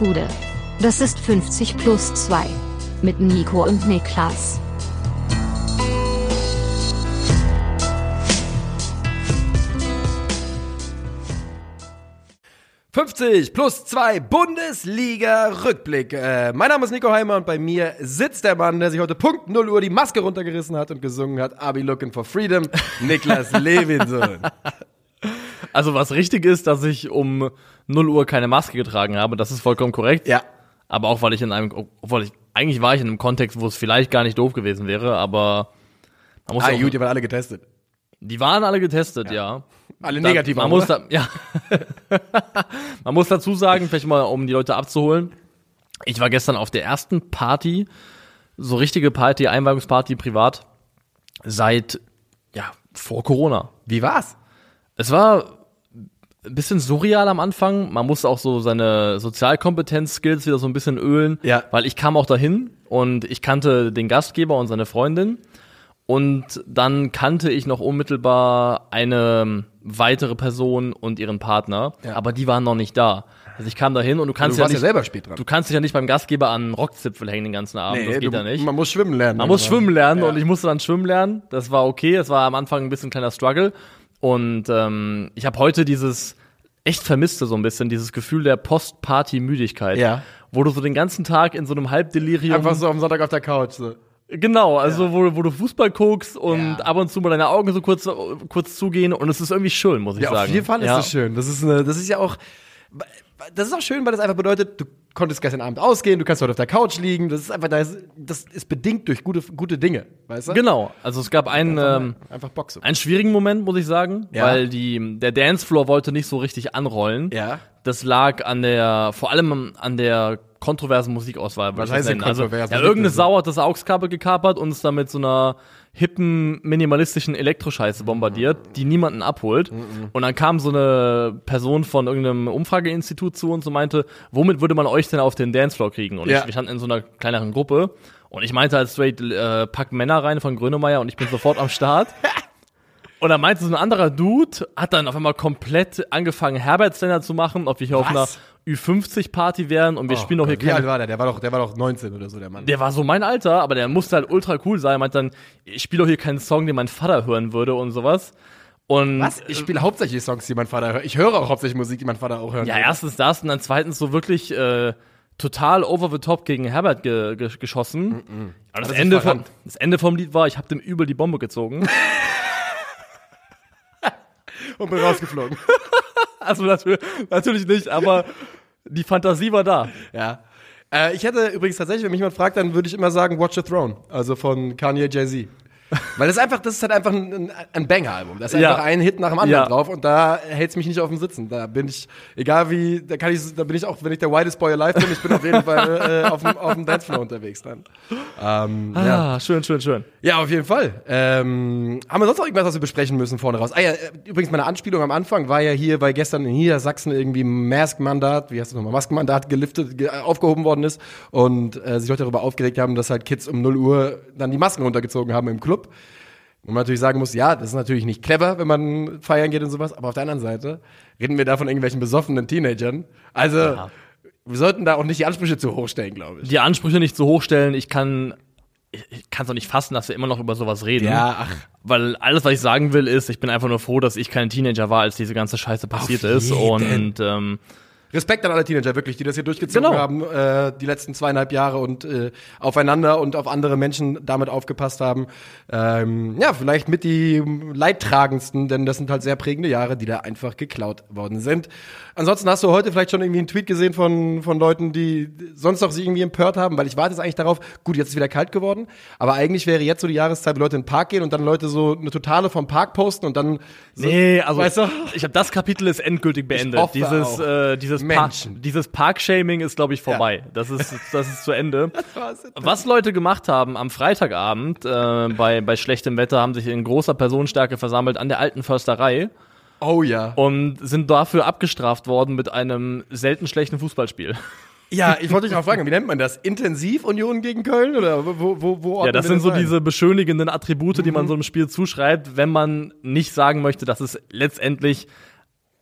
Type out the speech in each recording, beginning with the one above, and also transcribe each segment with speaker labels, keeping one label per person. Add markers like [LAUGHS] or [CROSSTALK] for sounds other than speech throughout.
Speaker 1: Gude. Das ist 50 plus 2. Mit Nico und Niklas.
Speaker 2: »50 plus 2 Bundesliga-Rückblick«. Äh, mein Name ist Nico Heimer und bei mir sitzt der Mann, der sich heute Punkt 0 Uhr die Maske runtergerissen hat und gesungen hat, I'll be looking for freedom, Niklas [LAUGHS] Levinson.
Speaker 3: Also was richtig ist, dass ich um 0 Uhr keine Maske getragen habe, das ist vollkommen korrekt.
Speaker 2: Ja.
Speaker 3: Aber auch weil ich in einem, obwohl ich, eigentlich war ich in einem Kontext, wo es vielleicht gar nicht doof gewesen wäre, aber man muss
Speaker 2: Ah,
Speaker 3: auch,
Speaker 2: gut, die waren alle getestet.
Speaker 3: die waren alle getestet, ja.
Speaker 2: Alle
Speaker 3: Da-
Speaker 2: negativ
Speaker 3: man muss da, ja. [LAUGHS] man muss dazu sagen, vielleicht mal, um die Leute abzuholen. Ich war gestern auf der ersten Party, so richtige Party, Einweihungsparty privat, seit, ja, vor Corona.
Speaker 2: Wie war's?
Speaker 3: Es war ein bisschen surreal am Anfang. Man musste auch so seine Sozialkompetenz-Skills wieder so ein bisschen ölen.
Speaker 2: Ja.
Speaker 3: Weil ich kam auch dahin und ich kannte den Gastgeber und seine Freundin. Und dann kannte ich noch unmittelbar eine weitere Person und ihren Partner.
Speaker 2: Ja.
Speaker 3: Aber die waren noch nicht da. Also ich kam dahin und du kannst
Speaker 2: du
Speaker 3: ja
Speaker 2: warst ja
Speaker 3: nicht,
Speaker 2: selber spät dran.
Speaker 3: du kannst dich ja nicht beim Gastgeber an Rockzipfel hängen den ganzen Abend. das geht
Speaker 2: du,
Speaker 3: ja nicht.
Speaker 2: Man muss schwimmen lernen.
Speaker 3: Man muss schwimmen lernen
Speaker 2: Ja.
Speaker 3: und ich musste dann schwimmen lernen. Das war okay. Es war am Anfang ein bisschen ein kleiner Struggle. Und ähm, ich habe heute dieses echt vermisste so ein bisschen, dieses Gefühl der Post-Party-Müdigkeit.
Speaker 2: Ja.
Speaker 3: Wo du so den ganzen Tag in so einem Halbdelirium.
Speaker 2: Einfach so am Sonntag auf der Couch. So.
Speaker 3: Genau, also wo, wo du Fußball guckst und
Speaker 2: Ja.
Speaker 3: ab und zu mal deine Augen so kurz, kurz zugehen und es ist irgendwie schön, muss ich
Speaker 2: Ja,
Speaker 3: sagen.
Speaker 2: auf jeden Fall ist
Speaker 3: ja.
Speaker 2: das schön. Das ist, eine, das ist ja auch, das ist auch schön, weil das einfach bedeutet, du konntest gestern Abend ausgehen, du kannst heute auf der Couch liegen. Das ist einfach, das, das ist bedingt durch gute, gute Dinge, weißt du?
Speaker 3: Genau, also es gab einen, ähm,
Speaker 2: Einfach Bock so.
Speaker 3: einen schwierigen Moment, muss ich sagen,
Speaker 2: Ja.
Speaker 3: weil die, der Dancefloor wollte nicht so richtig anrollen.
Speaker 2: Ja.
Speaker 3: Das lag an der, vor allem an der kontroversen Musikauswahl.
Speaker 2: Was heißt denn.
Speaker 3: Also, ja, irgendeine? Sau hat das AUX-Kabel gekapert und es dann mit so einer hippen, minimalistischen Elektroscheiße bombardiert, die niemanden abholt. Und dann kam so eine Person von irgendeinem Umfrageinstitut zu uns und meinte, womit würde man euch denn auf den Dancefloor kriegen? Und
Speaker 2: Ja.
Speaker 3: ich, wir standen in so einer kleineren Gruppe und ich meinte halt straight, äh, pack Männer rein von Grönemeyer und ich bin sofort am Start. [LAUGHS] Und dann meinte so ein anderer Dude, hat dann auf einmal komplett angefangen, Herbertsländer zu machen, ob wir hier auf einer
Speaker 2: Was?
Speaker 3: Ü50-Party wären und wir spielen doch hier
Speaker 2: Oh Wie alt war der? Der war doch, der war doch 19 oder so, der Mann.
Speaker 3: Der war so mein Alter, aber der musste halt ultra cool sein. Er meinte dann, ich spiele doch hier keinen Song, den mein Vater hören würde und sowas. Und
Speaker 2: Was? Ich spiele hauptsächlich Songs, die mein Vater hört. Ich höre auch hauptsächlich Musik, die mein Vater auch hört.
Speaker 3: ja, erstens das und dann zweitens so wirklich äh, total over the top gegen Herbert ge ge geschossen. Und das,
Speaker 2: Hat er sich
Speaker 3: Ende vom, das Ende vom Lied war, ich habe dem übel die Bombe gezogen. [LAUGHS]
Speaker 2: Und bin rausgeflogen. [LAUGHS] [LAUGHS]
Speaker 3: also natürlich, natürlich nicht, aber die Fantasie war da.
Speaker 2: ja. Äh, ich hätte übrigens tatsächlich, wenn mich jemand fragt, dann würde ich immer sagen Watch the Throne. Also von Kanye Jay-Z. Weil das ist einfach, das ist halt einfach ein, ein Banger-Album. Da ist
Speaker 3: Ja.
Speaker 2: einfach ein Hit nach dem anderen
Speaker 3: Ja.
Speaker 2: drauf und da hält's mich nicht auf dem Sitzen. Da bin ich, egal wie, da kann ich, da bin ich auch, wenn ich der whitest boy alive bin, ich bin auf jeden Fall äh, [LAUGHS] auf dem, auf dem Dancefloor unterwegs dann. Ähm, ja.
Speaker 3: Ah, schön, schön, schön.
Speaker 2: Ja, auf jeden Fall. Ähm, haben wir sonst noch irgendwas, was wir besprechen müssen vorne raus? Ah ja, äh, übrigens meine Anspielung am Anfang war ja hier, weil gestern in Niedersachsen irgendwie Mask-Mandat, wie heißt das nochmal, Maskenmandat geliftet, ge aufgehoben worden ist und äh, sich Leute darüber aufgeregt haben, dass halt Kids um 0 Uhr dann die Masken runtergezogen haben im Club. Und man natürlich sagen muss, ja, das ist natürlich nicht clever, wenn man feiern geht und sowas, aber auf der anderen Seite reden wir da von irgendwelchen besoffenen Teenagern. Also, wir sollten da auch nicht die Ansprüche zu hoch stellen, glaube ich.
Speaker 3: Die Ansprüche nicht so hoch stellen, ich kann ich, kann es doch nicht fassen, dass wir immer noch über sowas reden.
Speaker 2: Ja, ach.
Speaker 3: Weil alles, was ich sagen will, ist, ich bin einfach nur froh, dass ich kein Teenager war, als diese ganze Scheiße passiert ist. Und ähm,
Speaker 2: Respekt an alle Teenager, wirklich, die das hier durchgezogen
Speaker 3: Genau.
Speaker 2: haben, äh, die letzten zweieinhalb Jahre und äh, aufeinander und auf andere Menschen damit aufgepasst haben. Ähm, ja, vielleicht mit die leidtragendsten, denn das sind halt sehr prägende Jahre, die da einfach geklaut worden sind. Ansonsten hast du heute vielleicht schon irgendwie einen Tweet gesehen von, von Leuten, die sonst noch sich irgendwie empört haben, weil ich warte jetzt eigentlich darauf, gut, jetzt ist wieder kalt geworden, aber eigentlich wäre jetzt so die Jahreszeit, wo Leute in den Park gehen und dann Leute so eine Totale vom Park posten und dann so,
Speaker 3: nee, also
Speaker 2: weißt du?
Speaker 3: ich habe das Kapitel ist endgültig beendet. Dieses äh, dieses Park,
Speaker 2: Menschen.
Speaker 3: dieses Parkshaming ist glaube ich vorbei. Das ist das ist zu Ende. [LAUGHS] Was Leute gemacht haben am Freitagabend äh, bei bei schlechtem Wetter, haben sich in großer Personenstärke versammelt an der alten Försterei
Speaker 2: Oh ja.
Speaker 3: und sind dafür abgestraft worden mit einem selten schlechten Fußballspiel.
Speaker 2: Ja, ich wollte dich auch fragen, wie nennt man das? Intensiv Union gegen Köln oder wo wo wo
Speaker 3: Ja, das sind so
Speaker 2: ein?
Speaker 3: diese beschönigenden Attribute, die man so einem Spiel zuschreibt, wenn man nicht sagen möchte, dass es letztendlich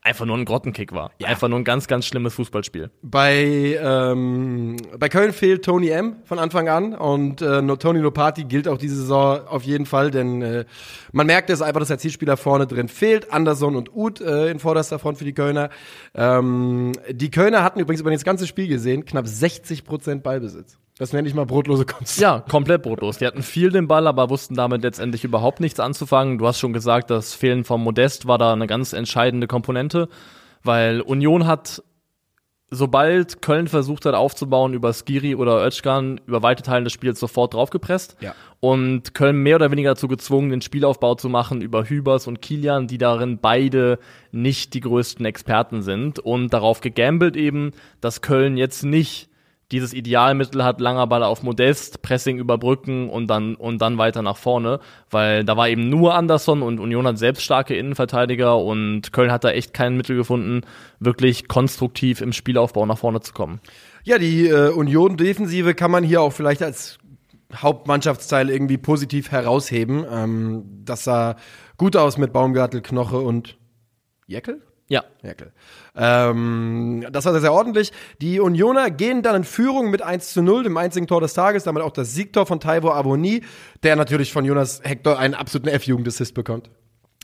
Speaker 3: einfach nur ein Grottenkick war. Einfach nur ein ganz, ganz schlimmes Fußballspiel.
Speaker 2: Bei, ähm, bei Köln fehlt Tony M. von Anfang an und äh, Tony Lopati gilt auch diese Saison auf jeden Fall, denn äh, man merkt es einfach, dass der Zielspieler vorne drin fehlt. Anderson und Uth äh, in vorderster Front für die Kölner. Ähm, die Kölner hatten übrigens über das ganze Spiel gesehen knapp 60 Prozent Ballbesitz. Das nenne ich mal brotlose Kunst.
Speaker 3: Ja, komplett brotlos. Die hatten viel den Ball, aber wussten damit letztendlich überhaupt nichts anzufangen. Du hast schon gesagt, das Fehlen von Modest war da eine ganz entscheidende Komponente, weil Union hat, sobald Köln versucht hat aufzubauen über Skiri oder Özcan, über weite Teile des Spiels sofort draufgepresst.
Speaker 2: Ja.
Speaker 3: Und Köln mehr oder weniger dazu gezwungen, den Spielaufbau zu machen über Hübers und Kilian, die darin beide nicht die größten Experten sind und darauf gegambelt eben, dass Köln jetzt nicht dieses Idealmittel hat, langer Ball auf Modest, Pressing überbrücken und dann, und dann weiter nach vorne, weil da war eben nur Anderson und Union hat selbst starke Innenverteidiger und Köln hat da echt kein Mittel gefunden, wirklich konstruktiv im Spielaufbau nach vorne zu kommen.
Speaker 2: Ja, die äh, Union-Defensive kann man hier auch vielleicht als Hauptmannschaftsteil irgendwie positiv herausheben. Ähm, das sah gut aus mit Baumgartel, Knoche und Jeckel?
Speaker 3: Ja,
Speaker 2: Jeckel. Ähm, das war sehr, sehr ordentlich. Die Unioner gehen dann in Führung mit 1 zu 0, dem einzigen Tor des Tages, damit auch das Siegtor von Taiwo Aboni, der natürlich von Jonas Hector einen absoluten F-Jugendassist bekommt.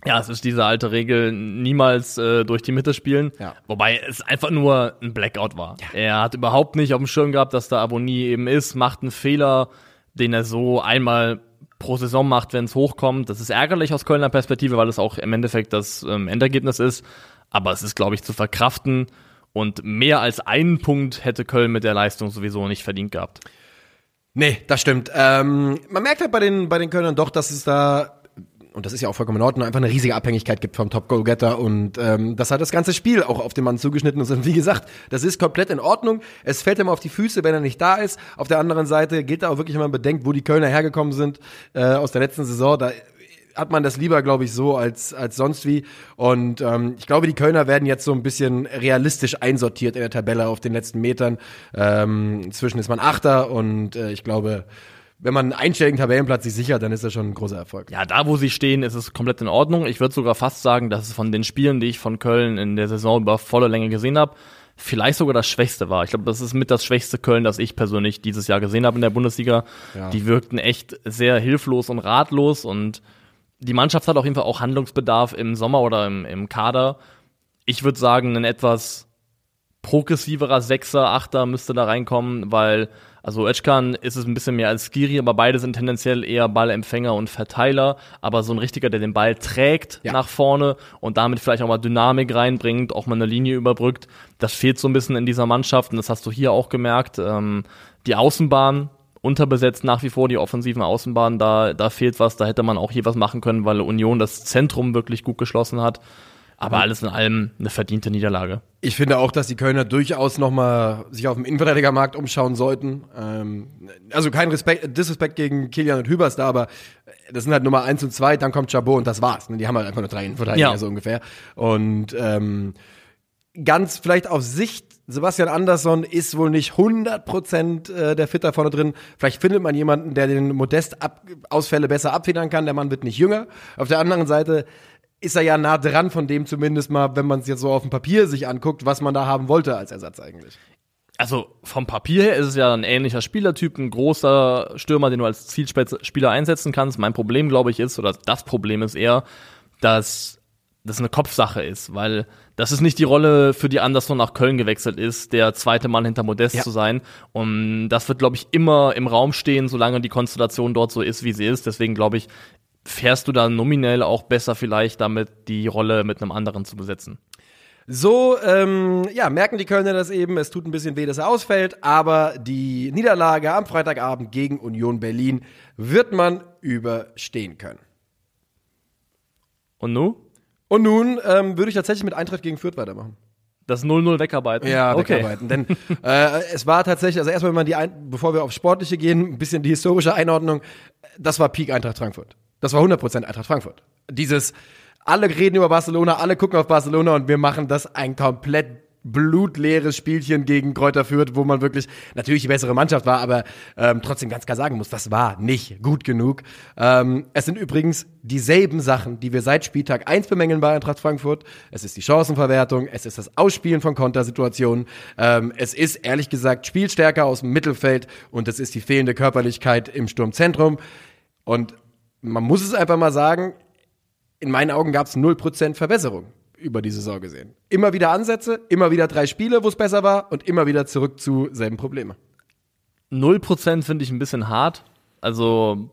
Speaker 3: Ja, es ist diese alte Regel, niemals äh, durch die Mitte spielen.
Speaker 2: Ja.
Speaker 3: Wobei es einfach nur ein Blackout war. Er hat überhaupt nicht auf dem Schirm gehabt, dass da Abonnie eben ist, macht einen Fehler, den er so einmal pro Saison macht, wenn es hochkommt. Das ist ärgerlich aus Kölner Perspektive, weil es auch im Endeffekt das ähm, Endergebnis ist. Aber es ist, glaube ich, zu verkraften. Und mehr als einen Punkt hätte Köln mit der Leistung sowieso nicht verdient gehabt.
Speaker 2: Nee, das stimmt. Ähm, man merkt halt bei den, bei den Kölnern doch, dass es da, und das ist ja auch vollkommen in Ordnung, einfach eine riesige Abhängigkeit gibt vom Top-Goal-Getter und ähm, dass halt das ganze Spiel auch auf den Mann zugeschnitten. Und wie gesagt, das ist komplett in Ordnung. Es fällt ihm auf die Füße, wenn er nicht da ist. Auf der anderen Seite gilt da auch wirklich, wenn man bedenkt, wo die Kölner hergekommen sind äh, aus der letzten Saison, da hat man das lieber, glaube ich, so als, als sonst wie. Und ähm, ich glaube, die Kölner werden jetzt so ein bisschen realistisch einsortiert in der Tabelle auf den letzten Metern. Ähm, inzwischen ist man Achter und äh, ich glaube, wenn man einen einstelligen Tabellenplatz sich sichert, dann ist das schon ein großer Erfolg.
Speaker 3: Ja, da wo sie stehen, ist es komplett in Ordnung. Ich würde sogar fast sagen, dass es von den Spielen, die ich von Köln in der Saison über volle Länge gesehen habe, vielleicht sogar das Schwächste war. Ich glaube, das ist mit das schwächste Köln, das ich persönlich dieses Jahr gesehen habe in der Bundesliga.
Speaker 2: Ja.
Speaker 3: Die wirkten echt sehr hilflos und ratlos und die Mannschaft hat auf jeden Fall auch Handlungsbedarf im Sommer oder im, im Kader. Ich würde sagen, ein etwas progressiverer Sechser, Achter müsste da reinkommen, weil, also Özcan ist es ein bisschen mehr als Skiri, aber beide sind tendenziell eher Ballempfänger und Verteiler, aber so ein richtiger, der den Ball trägt
Speaker 2: Ja.
Speaker 3: nach vorne und damit vielleicht auch mal Dynamik reinbringt, auch mal eine Linie überbrückt, das fehlt so ein bisschen in dieser Mannschaft und das hast du hier auch gemerkt. Ähm, die Außenbahn, unterbesetzt nach wie vor die offensiven Außenbahnen, da, da fehlt was, da hätte man auch hier was machen können, weil Union das Zentrum wirklich gut geschlossen hat. Aber alles in allem eine verdiente Niederlage.
Speaker 2: Ich finde auch, dass die Kölner durchaus noch mal sich auf dem Innenverteidigermarkt umschauen sollten. Ähm, also kein Respekt, Disrespekt gegen Kilian und Hübers da, aber das sind halt Nummer eins und zwei, dann kommt Chabot und das war's. Die haben halt einfach nur drei Innenverteidiger
Speaker 3: Ja.
Speaker 2: so ungefähr. Und ähm, ganz vielleicht auf Sicht, Sebastian Andersson ist wohl nicht 100% äh, der Fit da vorne drin. Vielleicht findet man jemanden, der den Modest-Ausfälle besser abfedern kann. Der Mann wird nicht jünger. Auf der anderen Seite ist er ja nah dran von dem zumindest mal, wenn man es jetzt so auf dem Papier sich anguckt, was man da haben wollte als Ersatz eigentlich.
Speaker 3: Also vom Papier her ist es ja ein ähnlicher Spielertyp, ein großer Stürmer, den du als Zielspieler einsetzen kannst. Mein Problem, glaube ich, ist, oder das Problem ist eher, dass das eine Kopfsache ist, weil das ist nicht die Rolle, für die Anderson nach Köln gewechselt ist, der zweite Mann hinter Modest
Speaker 2: Ja.
Speaker 3: zu sein. Und das wird, glaube ich, immer im Raum stehen, solange die Konstellation dort so ist, wie sie ist. Deswegen, glaube ich, fährst du da nominell auch besser vielleicht damit, die Rolle mit einem anderen zu besetzen.
Speaker 2: So, ähm, ja, merken die Kölner das eben. Es tut ein bisschen weh, dass er ausfällt, aber die Niederlage am Freitagabend gegen Union Berlin wird man überstehen können.
Speaker 3: Und nu?
Speaker 2: Und nun ähm, würde ich tatsächlich mit Eintracht gegen Fürth weitermachen.
Speaker 3: Das 0-0 wegarbeiten?
Speaker 2: Ja,
Speaker 3: okay.
Speaker 2: wegarbeiten. Denn äh, es war tatsächlich, also erstmal, wenn man die, ein, bevor wir aufs Sportliche gehen, ein bisschen die historische Einordnung. Das war Peak Eintracht Frankfurt. Das war 100% Eintracht Frankfurt. Dieses, alle reden über Barcelona, alle gucken auf Barcelona und wir machen das ein komplett blutleeres Spielchen gegen Kräuter Fürth, wo man wirklich natürlich die bessere Mannschaft war, aber ähm, trotzdem ganz klar sagen muss, das war nicht gut genug. Ähm, es sind übrigens dieselben Sachen, die wir seit Spieltag 1 bemängeln bei Eintracht Frankfurt. Es ist die Chancenverwertung, es ist das Ausspielen von Kontersituationen, ähm, es ist ehrlich gesagt Spielstärke aus dem Mittelfeld und es ist die fehlende Körperlichkeit im Sturmzentrum. Und man muss es einfach mal sagen, in meinen Augen gab es 0% Verbesserung über die Saison gesehen. Immer wieder Ansätze, immer wieder drei Spiele, wo es besser war und immer wieder zurück zu selben Probleme.
Speaker 3: 0% finde ich ein bisschen hart. Also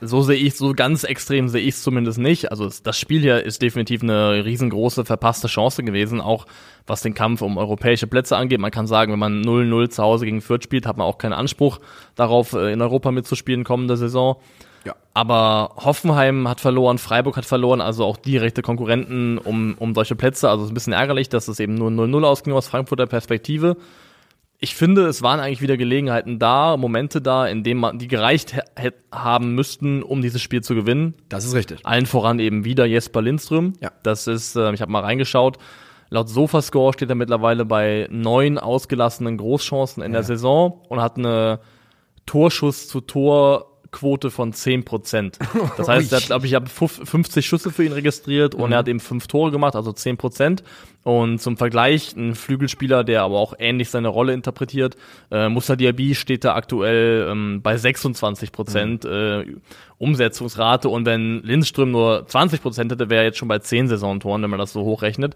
Speaker 3: so sehe ich, so ganz extrem sehe ich es zumindest nicht. Also das Spiel hier ist definitiv eine riesengroße verpasste Chance gewesen, auch was den Kampf um europäische Plätze angeht. Man kann sagen, wenn man 0-0 zu Hause gegen Fürth spielt, hat man auch keinen Anspruch darauf, äh, in Europa mitzuspielen kommende Saison.
Speaker 2: Ja.
Speaker 3: Aber Hoffenheim hat verloren, Freiburg hat verloren, also auch direkte Konkurrenten um, um solche Plätze. Also es ist ein bisschen ärgerlich, dass es eben nur 0-0 ausging aus Frankfurter Perspektive. Ich finde, es waren eigentlich wieder Gelegenheiten da, Momente da, in denen man die gereicht haben müssten, um dieses Spiel zu gewinnen.
Speaker 2: Das ist richtig.
Speaker 3: Allen voran eben wieder Jesper Lindström.
Speaker 2: Ja.
Speaker 3: Das ist, äh, ich habe mal reingeschaut. Laut Sofascore steht er mittlerweile bei neun ausgelassenen Großchancen in der Saison und hat eine Torschuss zu Tor Quote von 10 Prozent. [LAUGHS] Das heißt, er hat, glaube ich, habe 50 Schüsse für ihn registriert und er hat eben fünf Tore gemacht, also 10 Prozent. Und zum Vergleich, ein Flügelspieler, der aber auch ähnlich seine Rolle interpretiert, äh, Musa Diaby steht da aktuell ähm, bei 26 Prozent äh, Umsetzungsrate und wenn Lindström nur 20 Prozent hätte, wäre er jetzt schon bei 10 Saisontoren, wenn man das so hochrechnet.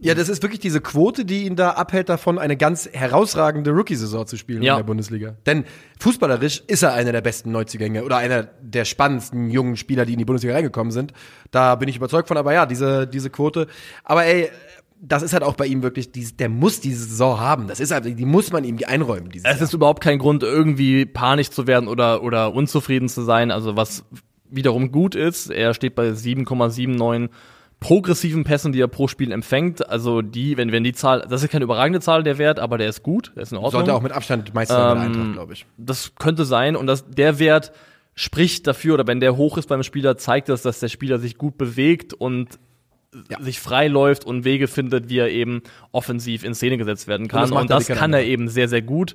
Speaker 2: Ja, das ist wirklich diese Quote, die ihn da abhält davon, eine ganz herausragende Rookie-Saison zu spielen
Speaker 3: Ja.
Speaker 2: in der Bundesliga. Denn fußballerisch ist er einer der besten Neuzugänge oder einer der spannendsten jungen Spieler, die in die Bundesliga reingekommen sind. Da bin ich überzeugt von. Aber ja, diese, diese Quote. Aber ey, das ist halt auch bei ihm wirklich, der muss diese Saison haben. Das ist halt, die muss man ihm einräumen. Dieses
Speaker 3: Es
Speaker 2: Jahr.
Speaker 3: ist überhaupt kein Grund, irgendwie panisch zu werden oder, oder unzufrieden zu sein. Also was wiederum gut ist, er steht bei 7,79 progressiven Pässen, die er pro Spiel empfängt. Also die, wenn, wenn die Zahl, das ist keine überragende Zahl, der Wert, aber der ist gut, der ist in Ordnung.
Speaker 2: Sollte auch mit Abstand Meister der
Speaker 3: Ähm,
Speaker 2: Eintracht, glaube ich.
Speaker 3: das könnte sein und das, der Wert spricht dafür, oder wenn der hoch ist beim Spieler, zeigt das, dass der Spieler sich gut bewegt und
Speaker 2: Ja.
Speaker 3: sich frei läuft und Wege findet, wie er eben offensiv in Szene gesetzt werden kann.
Speaker 2: das
Speaker 3: Und das,
Speaker 2: wie kein
Speaker 3: kann er eben sehr, sehr gut.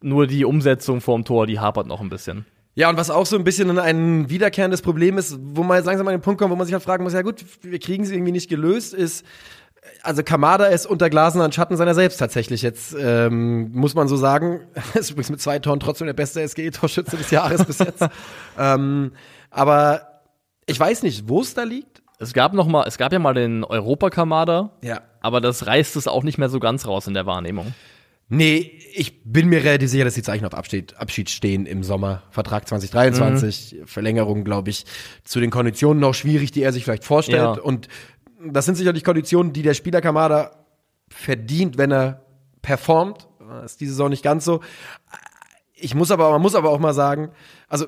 Speaker 3: Nur die Umsetzung vorm Tor, die hapert noch ein bisschen.
Speaker 2: Ja, und was auch so ein bisschen ein wiederkehrendes Problem ist, wo man jetzt langsam an den Punkt kommt, wo man sich halt fragen muss, ja gut, wir kriegen sie irgendwie nicht gelöst, ist, also Kamada ist unter Glasen an Schatten seiner selbst tatsächlich jetzt, ähm, muss man so sagen. [LAUGHS] ist übrigens mit zwei Toren trotzdem der beste SGE-Torschütze des Jahres bis jetzt. [LAUGHS] ähm, aber ich weiß nicht, wo es da liegt.
Speaker 3: Es gab noch mal, es gab ja mal den Europakamada,
Speaker 2: Ja.
Speaker 3: aber das reißt es auch nicht mehr so ganz raus in der Wahrnehmung.
Speaker 2: Nee, ich bin mir relativ sicher, dass die Zeichen auf Abschied, Abschied stehen im Sommer. Vertrag 2023, Verlängerung, glaube ich, zu den Konditionen noch schwierig, die er sich vielleicht vorstellt.
Speaker 3: Ja.
Speaker 2: Und das sind sicherlich Konditionen, die der Spieler Kamada verdient, wenn er performt. Das ist diese Saison nicht ganz so. Ich muss aber, man muss aber auch mal sagen, also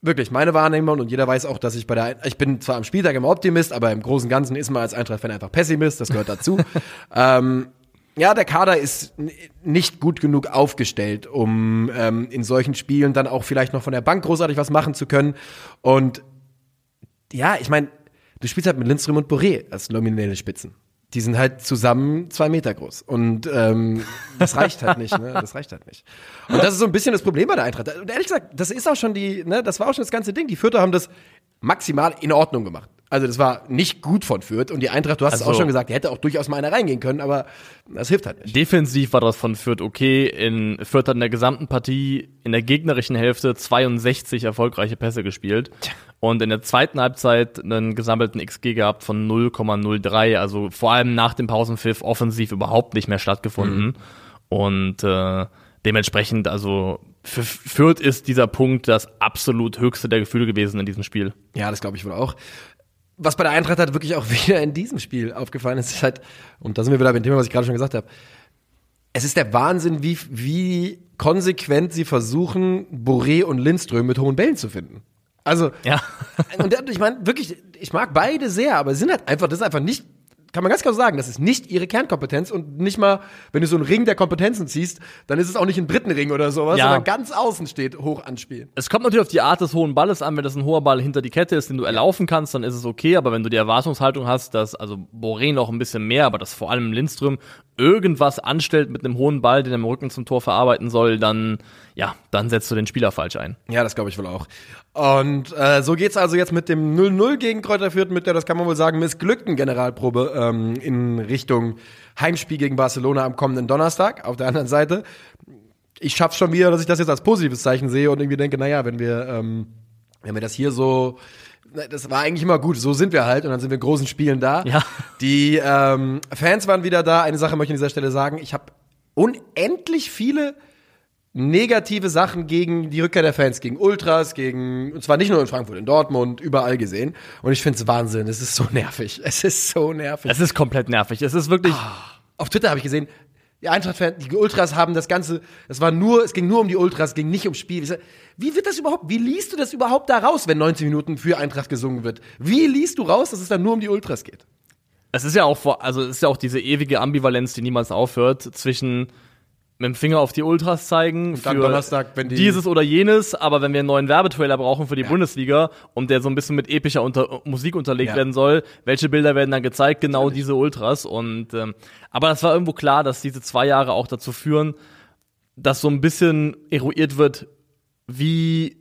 Speaker 2: wirklich meine Wahrnehmung und jeder weiß auch, dass ich bei der, ich bin zwar am Spieltag immer Optimist, aber im Großen und Ganzen ist man als Eintracht-Fan einfach Pessimist, das gehört dazu. [LAUGHS] ähm, ja, der Kader ist nicht gut genug aufgestellt, um ähm, in solchen Spielen dann auch vielleicht noch von der Bank großartig was machen zu können. Und ja, ich meine, du spielst halt mit Lindström und Boré als nominelle Spitzen. Die sind halt zusammen zwei Meter groß. Und ähm, das reicht halt nicht, ne? Das reicht halt nicht. Und das ist so ein bisschen das Problem bei der Eintracht. Und ehrlich gesagt, das ist auch schon die, ne, das war auch schon das ganze Ding. Die Fürther haben das maximal in Ordnung gemacht. Also das war nicht gut von Fürth. Und die Eintracht, du hast es
Speaker 3: Also-
Speaker 2: auch schon gesagt, hätte auch durchaus mal einer reingehen können, aber das hilft halt nicht.
Speaker 3: Defensiv war das von Fürth okay. In Fürth hat in der gesamten Partie in der gegnerischen Hälfte 62 erfolgreiche Pässe gespielt. Und in der zweiten Halbzeit einen gesammelten XG gehabt von 0,03. Also vor allem nach dem Pausenpfiff offensiv überhaupt nicht mehr stattgefunden. Und äh, dementsprechend, also für Fürth ist dieser Punkt das absolut höchste der Gefühle gewesen in diesem Spiel.
Speaker 2: Ja, das glaube ich wohl auch. Was bei der Eintracht halt wirklich auch [LAUGHS] wieder in diesem Spiel aufgefallen ist, ist halt, und da sind wir wieder beim Thema, was ich gerade schon gesagt habe, es ist der Wahnsinn, wie, wie konsequent sie versuchen, Boré und Lindström mit hohen Bällen zu finden. Also,
Speaker 3: Ja.
Speaker 2: und ich meine, wirklich, ich mag beide sehr, aber sie sind halt einfach, das ist einfach nicht kann man ganz klar sagen, das ist nicht ihre Kernkompetenz und nicht mal, wenn du so einen Ring der Kompetenzen ziehst, dann ist es auch nicht ein dritten Ring oder sowas,
Speaker 3: Ja.
Speaker 2: sondern ganz außen steht, hoch anspielen.
Speaker 3: Es kommt natürlich auf die Art des hohen Balles an. Wenn das ein hoher Ball hinter die Kette ist, den du erlaufen kannst, dann ist es okay. Aber wenn du die Erwartungshaltung hast, dass also Boré noch ein bisschen mehr, aber dass vor allem Lindström irgendwas anstellt mit einem hohen Ball, den er im Rücken zum Tor verarbeiten soll, dann ja, dann setzt du den Spieler falsch ein.
Speaker 2: Ja, das glaube ich wohl auch. Und äh, so geht's also jetzt mit dem 0-0 gegen Kräuter Fürth, mit der, das kann man wohl sagen, missglückten Generalprobe ähm, in Richtung Heimspiel gegen Barcelona am kommenden Donnerstag. Auf der anderen Seite, ich schaff's schon wieder, dass ich das jetzt als positives Zeichen sehe und irgendwie denke, naja, wenn wir, ähm, wenn wir das hier so das war eigentlich immer gut, so sind wir halt und dann sind wir in großen Spielen da.
Speaker 3: Ja.
Speaker 2: Die ähm, Fans waren wieder da. Eine Sache möchte ich an dieser Stelle sagen. Ich habe unendlich viele negative Sachen gegen die Rückkehr der Fans, gegen Ultras, gegen, und zwar nicht nur in Frankfurt, in Dortmund, überall gesehen. Und ich finde es Wahnsinn. Es ist so nervig. [LAUGHS] Es ist so nervig.
Speaker 3: Es ist komplett nervig. Es ist wirklich.
Speaker 2: Auf Twitter habe ich gesehen, die Eintracht-Fans, die Ultras haben das Ganze, es war nur, es ging nur um die Ultras, es ging nicht ums Spiel. Wie wird das überhaupt, wie liest du das überhaupt da raus, wenn 90 Minuten für Eintracht gesungen wird? Wie liest du raus, dass es dann nur um die Ultras geht?
Speaker 3: Es ist ja auch vor, also es ist ja auch diese ewige Ambivalenz, die niemals aufhört, zwischen mit dem Finger auf die Ultras zeigen
Speaker 2: dann Donnerstag, wenn die-
Speaker 3: dieses oder jenes, aber wenn wir einen neuen Werbetrailer brauchen für die Bundesliga und der so ein bisschen mit epischer unter Musik unterlegt
Speaker 2: Ja.
Speaker 3: werden soll, welche Bilder werden dann gezeigt? Genau diese Ultras und ähm, aber das war irgendwo klar, dass diese zwei Jahre auch dazu führen, dass so ein bisschen eruiert wird, wie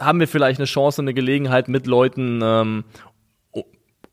Speaker 3: haben wir vielleicht eine Chance, eine Gelegenheit mit Leuten ähm,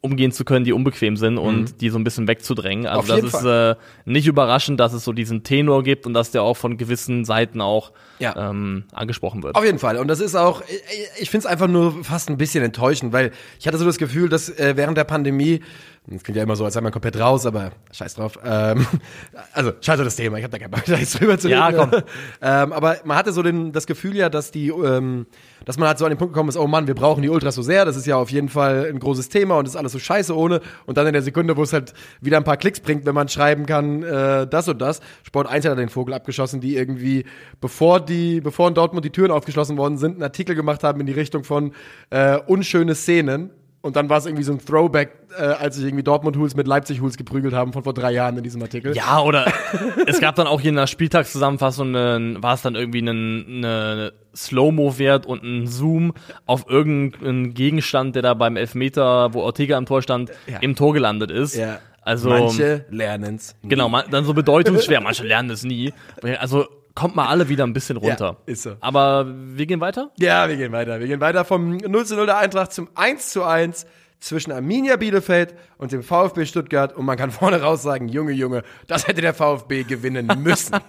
Speaker 3: umgehen zu können, die unbequem sind und die so ein bisschen wegzudrängen. Also
Speaker 2: Auf
Speaker 3: das ist äh, nicht überraschend, dass es so diesen Tenor gibt und dass der auch von gewissen Seiten auch
Speaker 2: Ja.
Speaker 3: ähm, angesprochen wird.
Speaker 2: Auf jeden Fall. Und das ist auch, ich- ich finde es einfach nur fast ein bisschen enttäuschend, weil ich hatte so das Gefühl, dass äh, während der Pandemie, das klingt ja immer so, als sei man komplett raus, aber scheiß drauf. Ähm, [LAUGHS] also, scheiß auf das Thema, ich habe da keinen Bock, [LAUGHS] da jetzt drüber zu reden.
Speaker 3: Ja, komm. [LAUGHS]
Speaker 2: ähm, aber man hatte so den, das Gefühl ja, dass die, ähm, dass man halt so an den Punkt gekommen ist, oh Mann, wir brauchen die Ultras so sehr, das ist ja auf jeden Fall ein großes Thema und ist alles so scheiße ohne. Und dann in der Sekunde, wo es halt wieder ein paar Klicks bringt, wenn man schreiben kann, äh, das und das. Sport 1 hat den Vogel abgeschossen, die irgendwie, bevor die, bevor in Dortmund die Türen aufgeschlossen worden sind, einen Artikel gemacht haben in die Richtung von äh, unschöne Szenen. Und dann war es irgendwie so ein Throwback, äh, als sich irgendwie Dortmund-Hools mit Leipzig-Hools geprügelt haben von vor drei Jahren in diesem Artikel.
Speaker 3: Ja, oder [LAUGHS] es gab dann auch hier in der Spieltagszusammenfassung, einen- war es dann irgendwie ein eine Slow-Mo-Wert und ein Zoom auf irgendeinen Gegenstand, der da beim Elfmeter, wo Ortega im Tor stand,
Speaker 2: Ja.
Speaker 3: im Tor gelandet ist.
Speaker 2: Ja.
Speaker 3: Also
Speaker 2: Manche lernen's. nie.
Speaker 3: Genau, man, dann so bedeutungsschwer. Manche lernen das nie. Also kommt mal alle wieder ein bisschen runter.
Speaker 2: Ja, ist so.
Speaker 3: Aber wir gehen weiter.
Speaker 2: Ja, wir gehen weiter. Wir gehen weiter vom 0 zu 0 der Eintracht zum 1 zu 1 zwischen Arminia Bielefeld und dem VfB Stuttgart. Und man kann vorne raus sagen, Junge, Junge, das hätte der VfB gewinnen müssen. [LAUGHS]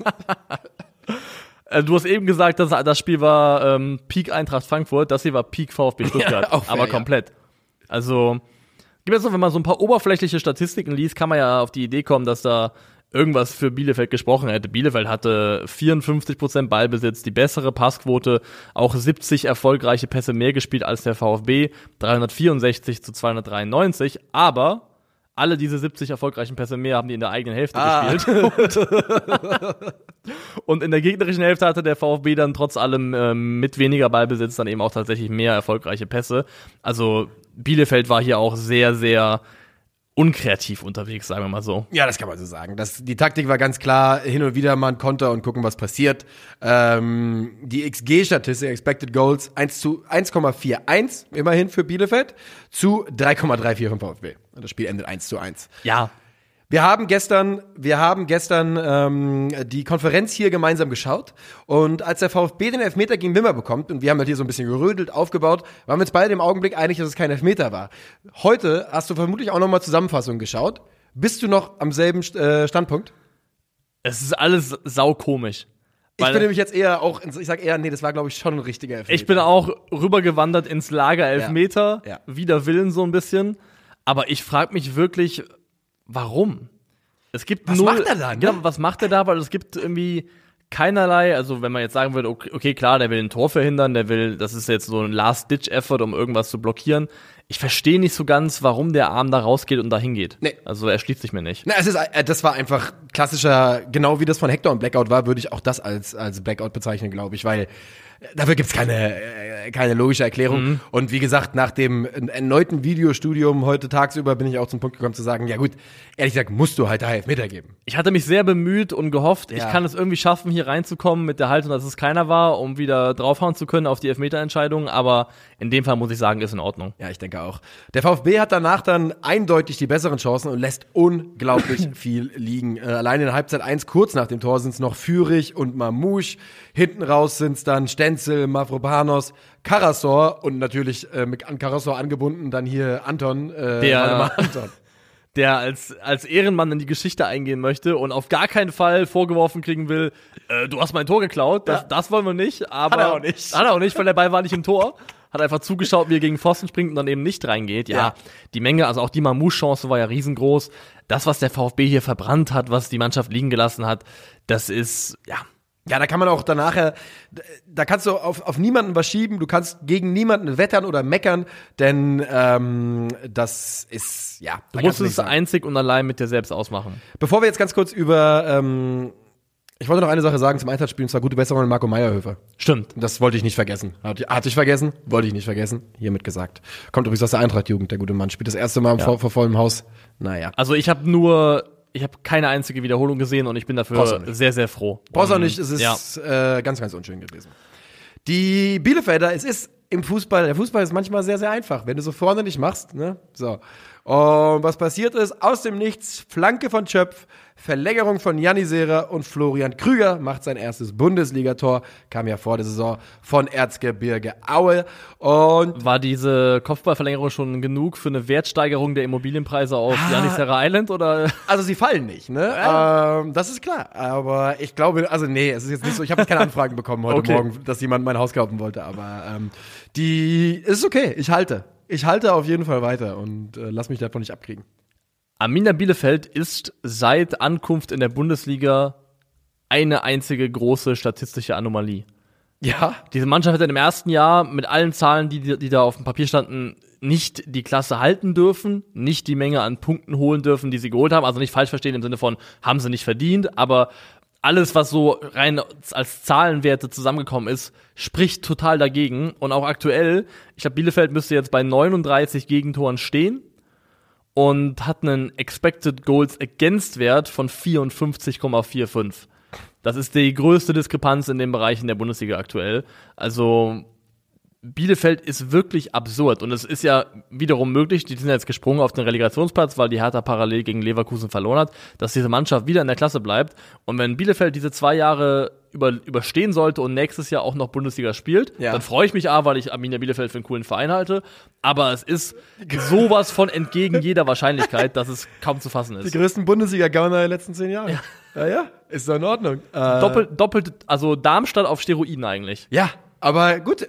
Speaker 3: Äh, du hast eben gesagt, dass das Spiel war ähm, Peak Eintracht Frankfurt. Das hier war Peak VfB Stuttgart.
Speaker 2: auch fair,
Speaker 3: aber
Speaker 2: ja.
Speaker 3: komplett. Also, gibt jetzt noch, wenn man so ein paar oberflächliche Statistiken liest, kann man ja auf die Idee kommen, dass da irgendwas für Bielefeld gesprochen hätte. Bielefeld hatte 54% Ballbesitz, die bessere Passquote, auch 70 erfolgreiche Pässe mehr gespielt als der VfB, 364 zu 293, aber alle diese 70 erfolgreichen Pässe mehr haben die in der eigenen Hälfte
Speaker 2: Ah.
Speaker 3: gespielt. [LAUGHS] Und in der gegnerischen Hälfte hatte der VfB dann trotz allem ähm, mit weniger Ballbesitz dann eben auch tatsächlich mehr erfolgreiche Pässe. Also Bielefeld war hier auch sehr, sehr unkreativ unterwegs, sagen wir mal so.
Speaker 2: Ja, das kann man so sagen. Das, die Taktik war ganz klar, hin und wieder mal ein Konter und gucken, was passiert. Ähm, die XG-Statistik, Expected Goals, 1 zu 1,41 immerhin für Bielefeld zu 3,34 vom VfB. Und das Spiel endet 1 zu 1.
Speaker 3: Ja,
Speaker 2: Wir haben gestern, wir haben gestern ähm, die Konferenz hier gemeinsam geschaut und als der VfB den Elfmeter gegen Wimmer bekommt und wir haben halt hier so ein bisschen gerödelt, aufgebaut, waren wir uns beide im Augenblick einig, dass es kein Elfmeter war. Heute hast du vermutlich auch nochmal Zusammenfassungen geschaut. Bist du noch am selben äh, Standpunkt?
Speaker 3: es ist alles saukomisch.
Speaker 2: Ich bin nämlich jetzt eher auch, ich sag eher, nee, das war glaube ich schon ein richtiger Elfmeter.
Speaker 3: Ich bin auch rübergewandert ins Lager Elfmeter,
Speaker 2: Ja.
Speaker 3: wider Willen so ein bisschen. Aber ich frage mich wirklich, warum? Es gibt
Speaker 2: Was
Speaker 3: null,
Speaker 2: macht er da, ne?
Speaker 3: Genau, was macht er da? Weil es gibt irgendwie keinerlei, also wenn man jetzt sagen würde, okay, okay, klar, der will ein Tor verhindern, der will, das ist jetzt so ein Last-Ditch-Effort, um irgendwas zu blockieren. ich verstehe nicht so ganz, warum der Arm da rausgeht und da hingeht.
Speaker 2: Nee.
Speaker 3: Also er schließt sich mir nicht.
Speaker 2: Na, es ist, äh, das war einfach klassischer, genau wie das von Hector und Blackout war, würde ich auch das als, als Blackout bezeichnen, glaube ich, weil dafür gibt's keine, äh, keine logische Erklärung. Und wie gesagt, nach dem erneuten Videostudium heute tagsüber bin ich auch zum Punkt gekommen zu sagen, ja gut, ehrlich gesagt, musst du halt da Elfmeter geben.
Speaker 3: Ich hatte mich sehr bemüht und gehofft, ich
Speaker 2: Ja.
Speaker 3: kann es irgendwie schaffen, hier reinzukommen mit der Haltung, dass es keiner war, um wieder draufhauen zu können auf die Elfmeterentscheidung. Aber in dem Fall muss ich sagen, ist in Ordnung.
Speaker 2: Ja, ich denke auch. Der VfB hat danach dann eindeutig die besseren Chancen und lässt unglaublich [CLEARS THROAT] viel liegen. Äh, allein in Halbzeit 1, kurz nach dem Tor, sind es noch Fürich und Mamouche. Hinten raus sind es dann Stenzel, Mavropanos, Karasor und natürlich äh, mit an Karasor angebunden dann hier Anton. Äh,
Speaker 3: Der-
Speaker 2: Anton. [LAUGHS]
Speaker 3: Der als, als Ehrenmann in die Geschichte eingehen möchte und auf gar keinen Fall vorgeworfen kriegen will, äh, du hast mein Tor geklaut, das,
Speaker 2: Ja.
Speaker 3: das wollen wir nicht. Aber
Speaker 2: Hat er auch nicht.
Speaker 3: Hat er auch nicht, weil der Ball war nicht im Tor. [LAUGHS] Hat einfach zugeschaut, wie er gegen Pfosten springt und dann eben nicht reingeht. Ja,
Speaker 2: Ja.
Speaker 3: die Menge, also auch die Mamouche-Chance war ja riesengroß. Das, was der VfB hier verbrannt hat, was die Mannschaft liegen gelassen hat, das ist, ja,
Speaker 2: Ja, da kann man auch danach, äh, da kannst du auf, auf niemanden was schieben, du kannst gegen niemanden wettern oder meckern, denn ähm, das ist, ja,
Speaker 3: du
Speaker 2: da
Speaker 3: musst
Speaker 2: du
Speaker 3: es
Speaker 2: nichts sagen.
Speaker 3: einzig und allein mit dir selbst ausmachen.
Speaker 2: Bevor wir jetzt ganz kurz über, ähm, ich wollte noch eine Sache sagen zum Einsatzspiel, und zwar gute Besserung an Marco Meyerhöfer.
Speaker 3: Stimmt.
Speaker 2: Das wollte ich nicht vergessen. Hatte, hatte ich vergessen, wollte ich nicht vergessen. Hiermit gesagt. Kommt übrigens aus der Eintracht-Jugend, der gute Mann. Spielt das erste Mal vor, vor vollem Haus. Naja.
Speaker 3: Also ich habe nur, ich habe keine einzige Wiederholung gesehen und ich bin dafür sehr, sehr froh.
Speaker 2: Brauchst auch
Speaker 3: Und,
Speaker 2: nicht, es ist
Speaker 3: Ja.
Speaker 2: äh, ganz, ganz unschön gewesen. Die Bielefelder, es ist im Fußball, der Fußball ist manchmal sehr, sehr einfach, wenn du so vorne nicht machst, ne? So. Und was passiert ist, aus dem Nichts, Flanke von Schöpf, Verlängerung von Janisera und Florian Krüger macht sein erstes Bundesligator, kam ja vor der Saison von Erzgebirge Aue und
Speaker 3: War diese Kopfballverlängerung schon genug für eine Wertsteigerung der Immobilienpreise auf
Speaker 2: Ah.
Speaker 3: Yanisera Island oder?
Speaker 2: Also sie fallen nicht, ne? Ähm, das ist klar. Aber ich glaube, also nee, es ist jetzt nicht so. Ich habe keine Anfragen bekommen heute
Speaker 3: Okay.
Speaker 2: Morgen, dass jemand mein Haus kaufen wollte. Aber ähm, die es ist okay. Ich halte. Ich halte auf jeden Fall weiter und äh, lass mich davon nicht abkriegen.
Speaker 3: Arminia Bielefeld ist seit Ankunft in der Bundesliga eine einzige große statistische Anomalie.
Speaker 2: Ja.
Speaker 3: Diese Mannschaft hat im ersten Jahr mit allen Zahlen, die, die da auf dem Papier standen, nicht die Klasse halten dürfen, nicht die Menge an Punkten holen dürfen, die sie geholt haben. Also nicht falsch verstehen im Sinne von, haben sie nicht verdient, aber alles, was so rein als Zahlenwerte zusammengekommen ist, spricht total dagegen. Und auch aktuell, ich glaube, Bielefeld müsste jetzt bei 39 Gegentoren stehen und hat einen Expected Goals Against Wert von 54,45. Das ist die größte Diskrepanz in dem Bereich in der Bundesliga aktuell. Also Bielefeld ist wirklich absurd und es ist ja wiederum möglich, die sind jetzt gesprungen auf den Relegationsplatz, weil die Hertha parallel gegen Leverkusen verloren hat, dass diese Mannschaft wieder in der Klasse bleibt und wenn Bielefeld diese zwei Jahre über, überstehen sollte und nächstes Jahr auch noch Bundesliga spielt,
Speaker 2: Ja.
Speaker 3: dann freue ich mich A, weil ich Arminia Bielefeld für einen coolen Verein halte, aber es ist sowas von entgegen jeder Wahrscheinlichkeit, dass es kaum zu fassen
Speaker 2: Die
Speaker 3: ist.
Speaker 2: größten Bundesliga-Gauner der letzten zehn Jahre. Ja, ja. Ist doch in Ordnung. Äh,
Speaker 3: Doppelt, doppelt, also Darmstadt auf Steroiden eigentlich.
Speaker 2: Ja, aber gut,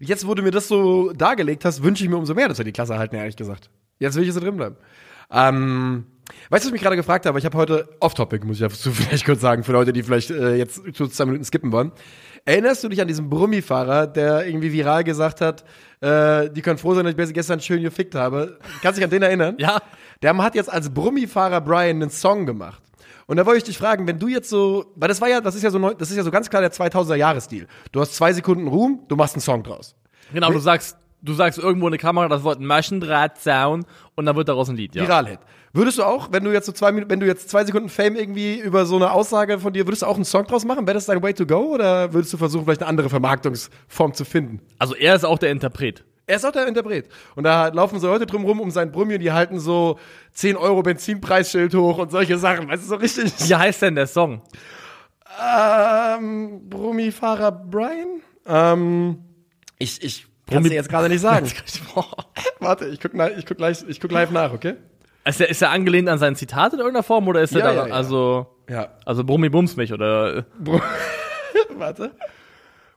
Speaker 2: jetzt, wo du mir das so dargelegt hast, wünsche ich mir umso mehr, dass wir die Klasse halten, ehrlich gesagt. Jetzt will ich so drin bleiben. Ähm, weißt du, was ich mich gerade gefragt habe? Ich habe heute Off-Topic, muss ich dazu [LAUGHS] vielleicht kurz sagen, für Leute, die vielleicht äh, jetzt zu zwei Minuten skippen wollen. Erinnerst du dich an diesen Brummifahrer, der irgendwie viral gesagt hat, äh, die können froh sein, dass ich gestern schön gefickt habe? Kannst du dich an den erinnern?
Speaker 3: Ja.
Speaker 2: Der hat jetzt als Brummifahrer Brian einen Song gemacht. Und da wollte ich dich fragen, wenn du jetzt so, weil das war ja, das ist ja so neu, das ist ja so ganz klar der 2000er Jahresstil. Du hast zwei Sekunden Ruhm, du machst einen Song draus.
Speaker 3: Genau, du sagst, du sagst irgendwo in eine Kamera das Wort Maschendrahtzaun und dann wird daraus ein Lied, ja.
Speaker 2: Viral-Hit. Würdest du auch, wenn du jetzt so zwei Minuten, wenn du jetzt zwei Sekunden Fame irgendwie über so eine Aussage von dir, würdest du auch einen Song draus machen? Wäre das dein Way to go oder würdest du versuchen, vielleicht eine andere Vermarktungsform zu finden?
Speaker 3: Also er ist auch der Interpret.
Speaker 2: Er ist auch der Interpret. Und da laufen so Leute drum rum um sein Brummi und die halten so 10 Euro Benzinpreisschild hoch und solche Sachen. Weißt du, so richtig.
Speaker 3: Wie heißt denn der Song?
Speaker 2: Ähm, Brummifahrer Brian? Ähm, ich, ich kann
Speaker 3: Brummi-
Speaker 2: dir jetzt gerade nicht sagen. Warte, ich guck, ich, guck gleich, ich guck live nach, okay?
Speaker 3: Ist er, ist er angelehnt an sein Zitat in irgendeiner Form oder ist er
Speaker 2: Ja,
Speaker 3: da,
Speaker 2: ja, ja.
Speaker 3: also,
Speaker 2: Ja.
Speaker 3: also Brummi Bums mich oder,
Speaker 2: Bru [LAUGHS] Warte.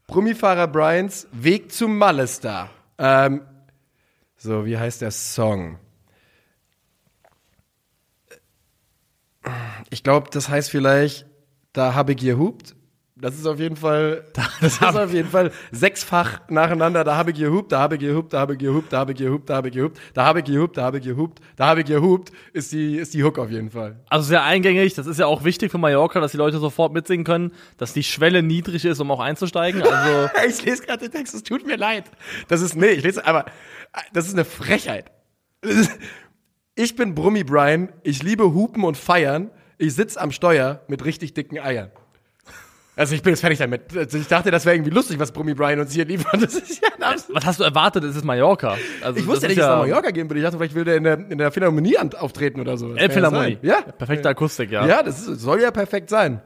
Speaker 2: Brummifahrer Brians Weg zum Malestar. Ähm, so, wie heißt der Song? Ich glaube, das heißt vielleicht, da habe ich gehupt. Das ist auf jeden Fall, [LAUGHS] das ist auf jeden Fall sechsfach nacheinander. Da habe ich gehupt, da habe ich gehupt, da habe ich gehupt, da habe ich gehupt, da habe ich gehupt, da habe ich gehupt, da habe ich gehupt, da habe ich gehupt, ist die, ist die Hook auf jeden Fall.
Speaker 3: Also sehr eingängig, das ist ja auch wichtig für Mallorca, dass die Leute sofort mitsingen können, dass die Schwelle niedrig ist, um auch einzusteigen. Also [LAUGHS]
Speaker 2: Ich lese gerade den Text, es tut mir leid. Das ist, nee, ich lese, aber das ist eine Frechheit. Ist- Ich bin Brummi Brian, ich liebe Hupen und Feiern, ich sitz am Steuer mit richtig dicken Eiern. Also ich bin jetzt fertig damit. Also ich dachte, das wäre irgendwie lustig, was Brummi Brian uns hier liefert. Das ist ja
Speaker 3: was hast du erwartet? Es ist Mallorca. Also,
Speaker 2: Ich wusste
Speaker 3: das
Speaker 2: nicht, dass es nach Mallorca gehen würde. Ich dachte, vielleicht will der in der, in der Philharmonie auftreten oder so.
Speaker 3: Elbphilharmonie.
Speaker 2: Ja, sein.
Speaker 3: Perfekte Akustik, ja.
Speaker 2: ja. Ja, das ist, soll ja perfekt sein.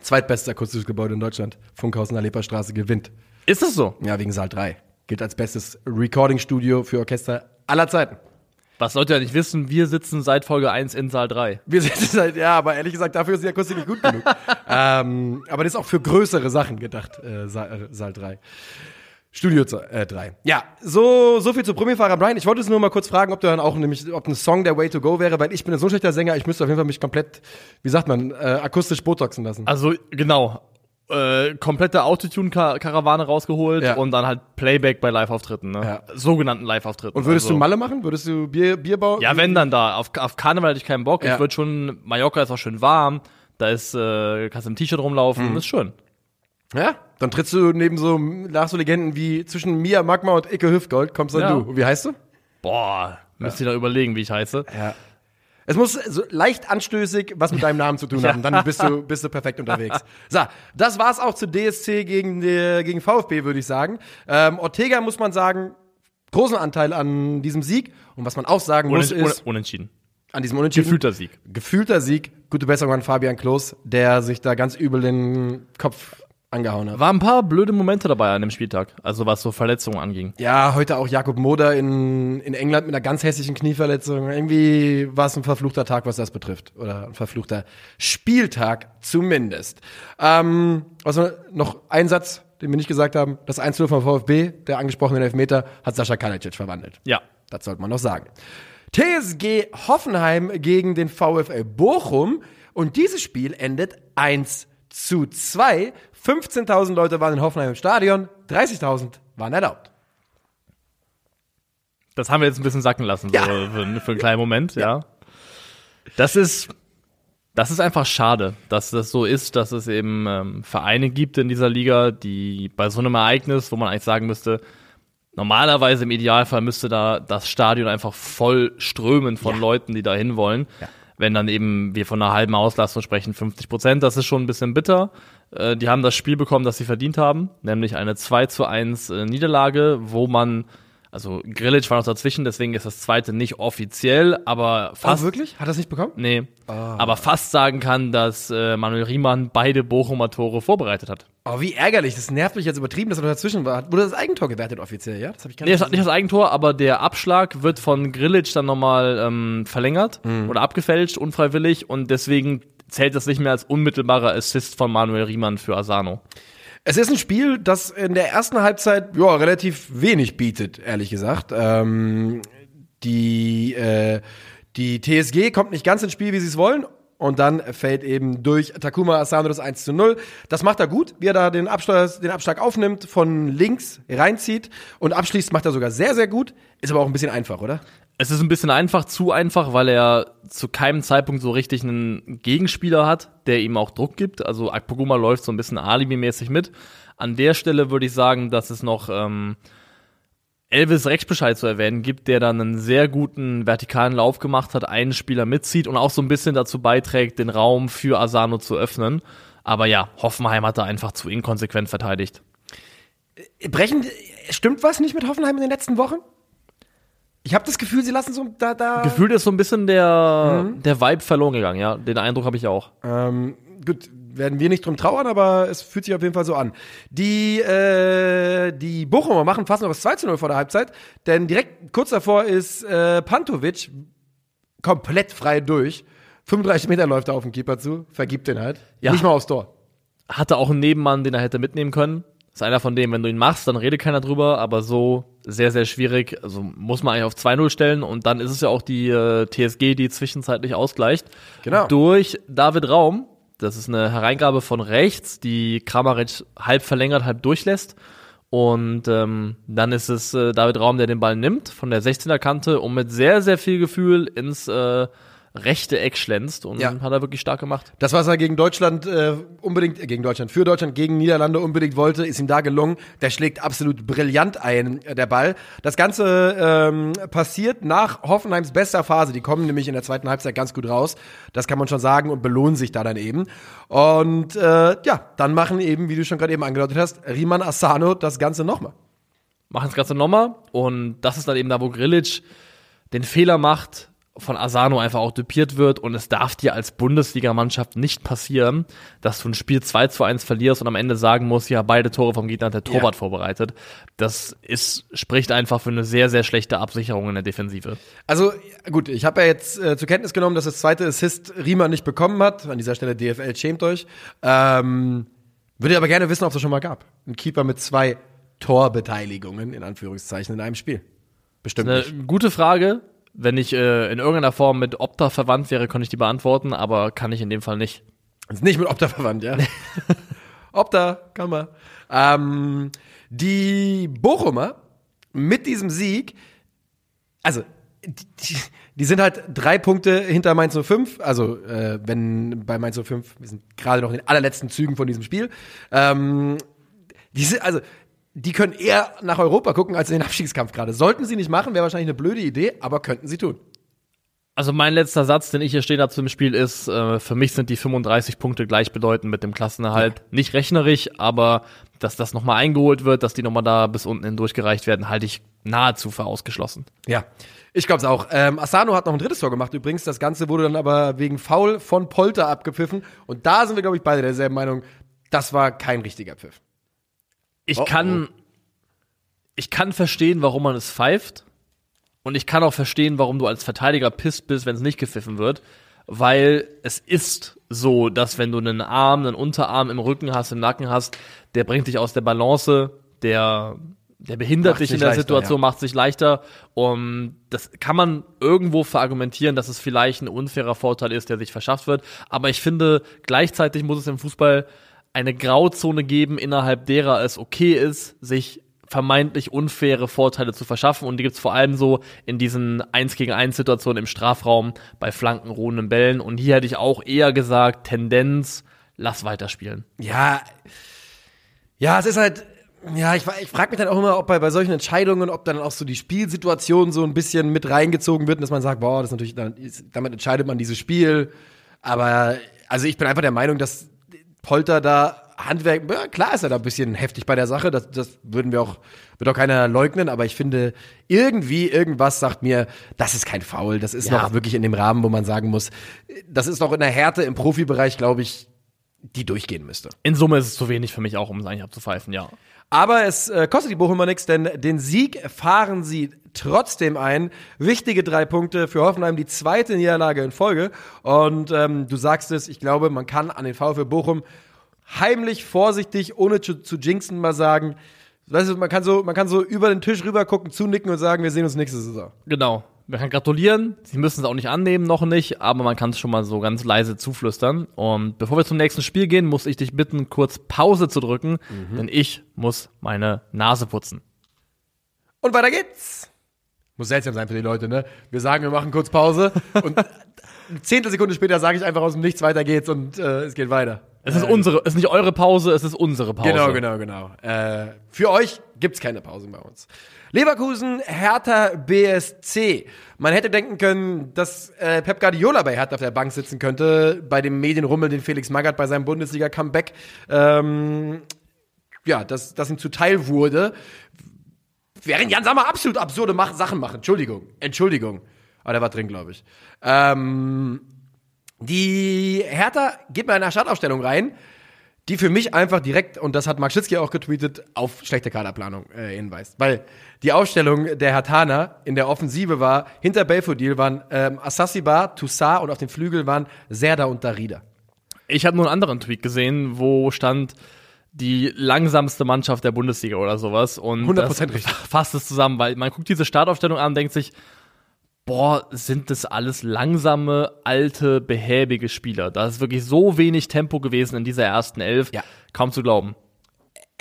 Speaker 2: Zweitbestes akustisches Gebäude in Deutschland. Funkhaus in der Leperstraße gewinnt.
Speaker 3: Ist das so?
Speaker 2: Ja, wegen Saal 3. Gilt als bestes Recording-Studio für Orchester aller Zeiten.
Speaker 3: Was Leute ja nicht wissen, wir sitzen seit Folge 1 in Saal 3.
Speaker 2: Wir sind halt, ja, aber ehrlich gesagt, dafür ist die Akustik nicht gut genug. [LAUGHS] ähm, aber das ist auch für größere Sachen gedacht, äh, Saal, äh, Saal 3. Studio 3. Äh, 3. ja, so, so viel zu Promifahrer Brian. Ich wollte es nur mal kurz fragen, ob du dann auch nämlich, ob ein Song der Way to Go wäre, weil ich bin so ein schlechter Sänger, ich müsste auf jeden Fall mich komplett, wie sagt man, äh, akustisch botoxen lassen.
Speaker 3: Also, genau. Äh, komplette Autotune-Karawane rausgeholt
Speaker 2: Ja.
Speaker 3: und dann halt Playback bei Live-Auftritten, ne?
Speaker 2: Ja.
Speaker 3: Sogenannten Live-Auftritten.
Speaker 2: Und würdest
Speaker 3: also,
Speaker 2: du Malle machen? Würdest du Bier, Bierbau?
Speaker 3: Ja, wenn dann da. Auf, auf Karneval hätte ich keinen Bock.
Speaker 2: Ja.
Speaker 3: Ich würde schon, Mallorca ist auch schön warm. Da ist, äh, kannst im T-Shirt
Speaker 2: Mhm.
Speaker 3: rumlaufen. Das ist schön.
Speaker 2: Ja, dann trittst du neben so, nach so Legenden wie zwischen Mia Magma und Icke Hüftgold, kommst dann du. Und wie heißt du?
Speaker 3: Boah, müsst ihr da überlegen, wie ich heiße.
Speaker 2: Ja. Es muss so leicht anstößig was mit deinem Namen zu tun haben, dann bist du, bist du perfekt unterwegs. So, das war's auch zu DSC gegen, die, gegen VfB, würde ich sagen. Ähm, Ortega muss man sagen, großen Anteil an diesem Sieg. Und was man auch sagen muss,
Speaker 3: Unen,
Speaker 2: ist,
Speaker 3: unentschieden.
Speaker 2: an diesem Unentschieden.
Speaker 3: Gefühlter Sieg.
Speaker 2: Gefühlter Sieg. Gute Besserung an Fabian Klos, der sich da ganz übel den Kopf angehauen hat.
Speaker 3: War ein paar blöde Momente dabei an dem Spieltag. Also was so Verletzungen anging.
Speaker 2: Ja, heute auch Jakob Moder in, in England mit einer ganz hässlichen Knieverletzung. Irgendwie war es ein verfluchter Tag, was das betrifft. Oder ein verfluchter Spieltag zumindest. Ähm, also noch ein Satz, den wir nicht gesagt haben. Das 1-0 vom VfB, der angesprochene Elfmeter, hat Sascha Kalajdzic verwandelt.
Speaker 3: Ja.
Speaker 2: Das sollte man noch sagen. TSG Hoffenheim gegen den VfL Bochum. Und dieses Spiel endet 1 zu 2. 15.000 Leute waren in Hoffenheim im Stadion, 30.000 waren erlaubt.
Speaker 3: Das haben wir jetzt ein bisschen sacken lassen, so
Speaker 2: Ja.
Speaker 3: für, für einen kleinen Moment, ja. Das ist, das ist einfach schade, dass das so ist, dass es eben ähm, Vereine gibt in dieser Liga, die bei so einem Ereignis, wo man eigentlich sagen müsste, normalerweise im Idealfall müsste da das Stadion einfach voll strömen von
Speaker 2: Ja.
Speaker 3: Leuten, die da hinwollen. Wenn dann eben wir von einer halben Auslastung sprechen, 50 Prozent, das ist schon ein bisschen bitter. Äh, die haben das Spiel bekommen, das sie verdient haben, nämlich eine 2 zu 1 äh, Niederlage, wo man, also Grillitsch war noch dazwischen, deswegen ist das zweite nicht offiziell, aber fast.
Speaker 2: Oh, wirklich? Hat er es nicht bekommen?
Speaker 3: Nee. Aber fast sagen kann, dass äh, Manuel Riemann beide Bochumer Tore vorbereitet hat.
Speaker 2: Oh, wie ärgerlich. Das nervt mich jetzt übertrieben, dass er noch dazwischen war. Wurde das Eigentor gewertet offiziell, ja? Das habe ich gar
Speaker 3: Nee,
Speaker 2: nicht
Speaker 3: das hat nicht das Eigentor, aber der Abschlag wird von Grillitsch dann nochmal ähm, verlängert oder abgefälscht, unfreiwillig, und deswegen zählt das nicht mehr als unmittelbarer Assist von Manuel Riemann für Asano.
Speaker 2: Es ist ein Spiel, das in der ersten Halbzeit ja, relativ wenig bietet, ehrlich gesagt. Ähm, die, äh, die TSG kommt nicht ganz ins Spiel, wie sie es wollen. Und dann fällt eben durch Takuma Asano das 1 zu 0. Das macht er gut, wie er da den Abschlag, den Abschlag aufnimmt, von links reinzieht und abschließt, macht er sogar sehr, sehr gut. Ist aber auch ein bisschen einfach, oder?
Speaker 3: Es ist ein bisschen einfach, zu einfach, weil er zu keinem Zeitpunkt so richtig einen Gegenspieler hat, der ihm auch Druck gibt. Also Akpoguma läuft so ein bisschen alibimäßig mit. An der Stelle würde ich sagen, dass es noch ähm, Elvis Rechtsbescheid zu erwähnen gibt, der dann einen sehr guten vertikalen Lauf gemacht hat, einen Spieler mitzieht und auch so ein bisschen dazu beiträgt, den Raum für Asano zu öffnen. Aber ja, Hoffenheim hat da einfach zu inkonsequent verteidigt.
Speaker 2: Brechen, stimmt was nicht mit Hoffenheim in den letzten Wochen? Ich habe das Gefühl, sie lassen so da, da.
Speaker 3: Gefühlt ist so ein bisschen der, der Vibe verloren gegangen, ja. Den Eindruck habe ich auch.
Speaker 2: Ähm, gut, werden wir nicht drum trauern, aber es fühlt sich auf jeden Fall so an. Die, äh, die Bochumer machen fast noch das 2 zu 0 vor der Halbzeit, denn direkt kurz davor ist äh, Pantovic komplett frei durch. 35 Meter läuft er auf den Keeper zu, vergibt den halt.
Speaker 3: Ja.
Speaker 2: Nicht mal aufs Tor.
Speaker 3: hatte auch einen Nebenmann, den er hätte mitnehmen können. Ist einer von denen, wenn du ihn machst, dann redet keiner drüber, aber so sehr, sehr schwierig. Also muss man eigentlich auf 2-0 stellen und dann ist es ja auch die äh, TSG, die zwischenzeitlich ausgleicht.
Speaker 2: Genau.
Speaker 3: Durch David Raum, Das ist eine Hereingabe von rechts, die Kramaric halb verlängert, halb durchlässt. Und ähm, dann ist es äh, David Raum, der den Ball nimmt von der 16er Kante und mit sehr, sehr viel Gefühl ins äh, rechte Eck schlänzt und
Speaker 2: Ja.
Speaker 3: hat er wirklich stark gemacht.
Speaker 2: Das, was er gegen Deutschland äh, unbedingt, äh, gegen Deutschland, für Deutschland, gegen Niederlande unbedingt wollte, ist ihm da gelungen. Der schlägt absolut brillant ein, äh, der Ball. Das Ganze ähm, passiert nach Hoffenheims bester Phase. Die kommen nämlich in der zweiten Halbzeit ganz gut raus. Das kann man schon sagen und belohnen sich da dann eben. Und äh, ja, dann machen eben, wie du schon gerade eben angedeutet hast, Riemann Asano das Ganze nochmal.
Speaker 3: machen das Ganze nochmal. Und das ist dann eben da, wo Grilic den Fehler macht, von Asano einfach auch dupiert wird. Und es darf dir als Bundesligamannschaft nicht passieren, dass du ein Spiel 2 zu 1 verlierst und am Ende sagen musst, ja, beide Tore vom Gegner hat der Torwart
Speaker 2: Ja.
Speaker 3: vorbereitet. Das ist, spricht einfach für eine sehr, sehr schlechte Absicherung in der Defensive.
Speaker 2: Also gut, ich habe ja jetzt äh, zur Kenntnis genommen, dass das zweite Assist Riemann nicht bekommen hat. An dieser Stelle DFL schämt euch. Ähm, würde aber gerne wissen, ob es das schon mal gab. Ein Keeper mit zwei Torbeteiligungen in Anführungszeichen in einem Spiel. Bestimmt
Speaker 3: Eine
Speaker 2: nicht.
Speaker 3: gute Frage. Wenn ich äh, in irgendeiner Form mit Opta verwandt wäre, könnte ich die beantworten, aber kann ich in dem Fall nicht.
Speaker 2: Ist nicht mit Opta verwandt, ja. [LAUGHS] Opta, kann man. Ähm, die Bochumer mit diesem Sieg, also die, die, sind halt drei Punkte hinter Mainz 05. Also äh, wenn bei Mainz 05, wir sind gerade noch in den allerletzten Zügen von diesem Spiel. Ähm, die sind, also die können eher nach Europa gucken als in den Abstiegskampf gerade. Sollten sie nicht machen, wäre wahrscheinlich eine blöde Idee, aber könnten sie tun.
Speaker 3: Also mein letzter Satz, den ich hier stehen habe zum Spiel, ist, äh, für mich sind die 35 Punkte gleichbedeutend mit dem Klassenerhalt. Nicht rechnerisch, aber dass das nochmal eingeholt wird, dass die nochmal da bis unten hin durchgereicht werden, halte ich nahezu für ausgeschlossen.
Speaker 2: Ja, ich glaube es auch. Ähm, Asano hat noch ein drittes Tor gemacht übrigens. Das Ganze wurde dann aber wegen Foul von Polter abgepfiffen. Und da sind wir, glaube ich, beide derselben Meinung. Das war kein richtiger Pfiff.
Speaker 3: Ich
Speaker 2: Oh,
Speaker 3: kann, ich kann verstehen, warum man es pfeift. Und ich kann auch verstehen, warum du als Verteidiger pisst bist, wenn es nicht gepfiffen wird. Weil es ist so, dass wenn du einen Arm, einen Unterarm im Rücken hast, im Nacken hast, der bringt dich aus der Balance, der, der behindert
Speaker 2: Macht
Speaker 3: dich in der
Speaker 2: leichter,
Speaker 3: Situation,
Speaker 2: ja.
Speaker 3: macht sich leichter. Und das kann man irgendwo verargumentieren, dass es vielleicht ein unfairer Vorteil ist, der sich verschafft wird. Aber ich finde, gleichzeitig muss es im Fußball eine Grauzone geben, innerhalb derer es okay ist, sich vermeintlich unfaire Vorteile zu verschaffen. Und die gibt's vor allem so in diesen 1 gegen 1 Situationen im Strafraum, bei Flanken, ruhenden Bällen. Und hier hätte ich auch eher gesagt, Tendenz, lass weiterspielen.
Speaker 2: Ja, ja, es ist halt, ja, ich, ich frage mich dann auch immer, ob bei, bei solchen Entscheidungen, ob dann auch so die Spielsituation so ein bisschen mit reingezogen wird dass man sagt, boah, das ist natürlich, damit entscheidet man dieses Spiel. Aber, also ich bin einfach der Meinung, dass Polter da Handwerk, ja, klar ist er da ein bisschen heftig bei der Sache, das, das würden wir auch, wird auch keiner leugnen, aber ich finde, irgendwie, irgendwas sagt mir, das ist kein Foul, das ist
Speaker 3: Ja.
Speaker 2: noch wirklich in dem Rahmen, wo man sagen muss, das ist noch in der Härte im Profibereich, glaube ich, die durchgehen müsste.
Speaker 3: In Summe ist es zu wenig für mich auch, um es eigentlich abzupfeifen, ja.
Speaker 2: Aber es äh, kostet die Bochumer nichts, denn den Sieg fahren sie trotzdem ein. Wichtige drei Punkte für Hoffenheim, die zweite Niederlage in Folge. Und ähm, du sagst es, ich glaube, man kann an den VfB Bochum heimlich, vorsichtig, ohne zu, zu jinxen mal sagen, weißt du, man kann so, man kann so über den Tisch rüber gucken, zunicken und sagen, wir sehen uns nächste Saison.
Speaker 3: Genau. Man kann gratulieren, sie müssen es auch nicht annehmen, noch nicht, aber man kann es schon mal so ganz leise zuflüstern. Und bevor wir zum nächsten Spiel gehen, muss ich dich bitten, kurz Pause zu drücken, denn ich muss meine Nase putzen.
Speaker 2: Und weiter geht's. Muss seltsam sein für die Leute, ne? Wir sagen, wir machen kurz Pause [LAUGHS] und eine Zehntelsekunde später sage ich einfach aus dem Nichts, weiter geht's und äh, es geht weiter.
Speaker 3: Es ist unsere, es ist nicht eure Pause, es ist unsere Pause.
Speaker 2: Genau, genau, genau. Äh, für euch gibt's keine Pausen bei uns. Leverkusen, Hertha BSC. Man hätte denken können, dass äh, Pep Guardiola bei Hertha auf der Bank sitzen könnte, bei dem Medienrummel, den Felix Magath bei seinem Bundesliga-Comeback, ähm, ja, dass das ihm zuteil wurde. Während Jan Sammer absolut absurde Mach Sachen machen. Entschuldigung, Entschuldigung. Aber der war drin, glaube ich. Ähm, die Hertha geht mal in eine Startaufstellung rein, die für mich einfach direkt, und das hat Mark Schitzky auch getweetet, auf schlechte Kaderplanung äh, hinweist. Weil die Aufstellung der Hertaner in der Offensive war, hinter Belfodil waren ähm, Assasiba, Toussaint und auf den Flügel waren Serda und Darida.
Speaker 3: Ich habe nur einen anderen Tweet gesehen, wo stand die langsamste Mannschaft der Bundesliga oder sowas. Und
Speaker 2: 100%
Speaker 3: das
Speaker 2: richtig. [LAUGHS]
Speaker 3: fasst es zusammen, weil man guckt diese Startaufstellung an und denkt sich, boah, sind das alles langsame, alte, behäbige Spieler. Da ist wirklich so wenig Tempo gewesen in dieser ersten Elf.
Speaker 2: Ja.
Speaker 3: Kaum zu glauben.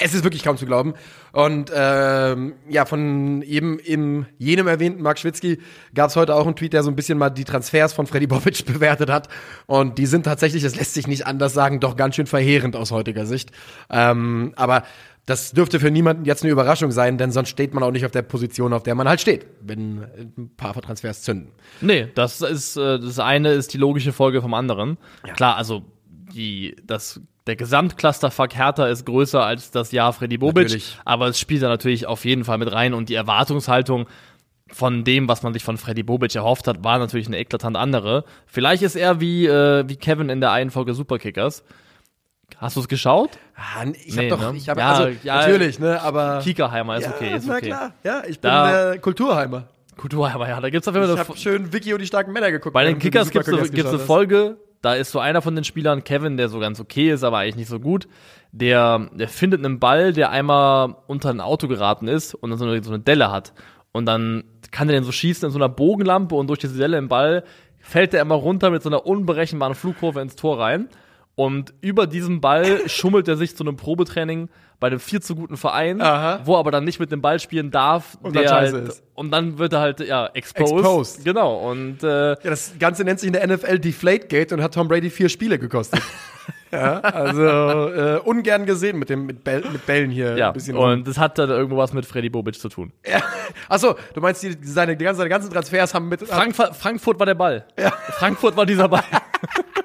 Speaker 2: Es ist wirklich kaum zu glauben. Und ähm, ja, von eben im jenem erwähnten Mark Schwitzky gab es heute auch einen Tweet, der so ein bisschen mal die Transfers von Freddy Bobic [LAUGHS] bewertet hat. Und die sind tatsächlich, das lässt sich nicht anders sagen, doch ganz schön verheerend aus heutiger Sicht. Ähm, aber das dürfte für niemanden jetzt eine Überraschung sein, denn sonst steht man auch nicht auf der Position, auf der man halt steht, wenn ein paar Transfers zünden.
Speaker 3: Nee, das ist äh, das eine ist die logische Folge vom anderen. Klar, also die das der Gesamtclusterfuck Hertha ist größer als das Jahr Freddy Bobic,
Speaker 2: Natürlich.
Speaker 3: aber es spielt da natürlich auf jeden Fall mit rein und die Erwartungshaltung von dem, was man sich von Freddy Bobic erhofft hat, war natürlich eine eklatant andere. Vielleicht ist er wie äh, wie Kevin in der einen Folge Superkickers. Hast du es geschaut?
Speaker 2: Ah, ich
Speaker 3: Nee,
Speaker 2: hab doch,
Speaker 3: ne?
Speaker 2: ich hab,
Speaker 3: Ja,
Speaker 2: also,
Speaker 3: ja,
Speaker 2: natürlich, ne, aber.
Speaker 3: Kiekerheimer ist okay, ist
Speaker 2: na
Speaker 3: okay.
Speaker 2: klar, ja, ich bin
Speaker 3: Da-
Speaker 2: äh, Kulturheimer.
Speaker 3: Kulturheimer, ja, da gibt's auf jeden
Speaker 2: Ich
Speaker 3: Fall
Speaker 2: habe schön Vicky und die starken Männer geguckt.
Speaker 3: Bei den Kickers gibt's gibt's eine Folge, da ist so einer von den Spielern, Kevin, der so ganz okay ist, aber eigentlich nicht so gut. Der, der findet einen Ball, der einmal unter ein Auto geraten ist und dann so eine, so eine Delle hat. Und dann kann er den so schießen in so einer Bogenlampe und durch diese Delle im Ball fällt er immer runter mit so einer unberechenbaren Flugkurve ins Tor rein. Und über diesem Ball [LAUGHS] schummelt er sich zu einem Probetraining bei einem viel zu guten Verein,
Speaker 2: Aha.
Speaker 3: wo er aber dann nicht mit dem Ball spielen darf.
Speaker 2: Und dann
Speaker 3: der
Speaker 2: scheiße
Speaker 3: halt,
Speaker 2: ist.
Speaker 3: Und dann wird er halt, ja, exposed.
Speaker 2: Exposed.
Speaker 3: Genau. Und äh,
Speaker 2: Ja, das Ganze nennt sich in der NFL Deflategate und hat Tom Brady vier Spiele gekostet. [LAUGHS] ja, also äh, ungern gesehen mit dem mit, Bell, mit Bällen hier
Speaker 3: Ja,
Speaker 2: ein bisschen.
Speaker 3: und das hat dann irgendwo was mit Freddy Bobic zu tun.
Speaker 2: ja. Achso, du meinst, die, seine, die ganzen, seine ganzen Transfers haben mit.
Speaker 3: Frankfurt, Frankfurt war der Ball. Frankfurt war dieser Ball. [LAUGHS]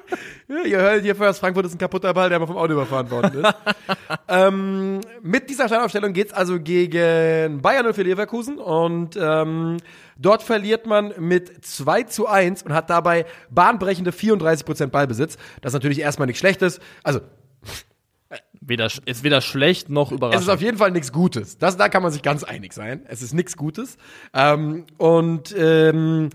Speaker 2: Ja, ihr hört hier first, Frankfurt ist ein kaputter Ball, der mal vom Auto überfahren worden ist. [LAUGHS] ähm, mit dieser Startaufstellung geht's also gegen Bayern 04 Leverkusen und ähm, dort verliert man mit 2 zu 1 und hat dabei bahnbrechende 34% Ballbesitz. Das ist natürlich erstmal nichts Schlechtes. Also,
Speaker 3: weder, ist weder schlecht noch
Speaker 2: es ist
Speaker 3: überraschend.
Speaker 2: auf jeden Fall nichts Gutes. Das, da kann man sich ganz einig sein. Es ist nichts Gutes. Ähm, und ähm,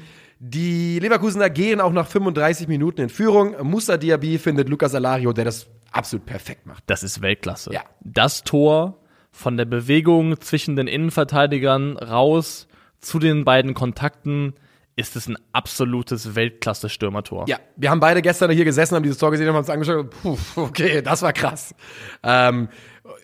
Speaker 2: die Leverkusener gehen auch nach 35 Minuten in Führung. Musa Diaby findet Lucas Alario, der das absolut perfekt macht.
Speaker 3: Das ist Weltklasse.
Speaker 2: Ja.
Speaker 3: Das Tor von der Bewegung zwischen den Innenverteidigern raus zu den beiden Kontakten ist es ein absolutes Weltklasse-Stürmertor.
Speaker 2: Ja, wir haben beide gestern hier gesessen, haben dieses Tor gesehen und haben uns angeschaut. Puh, okay, das war krass. Ähm,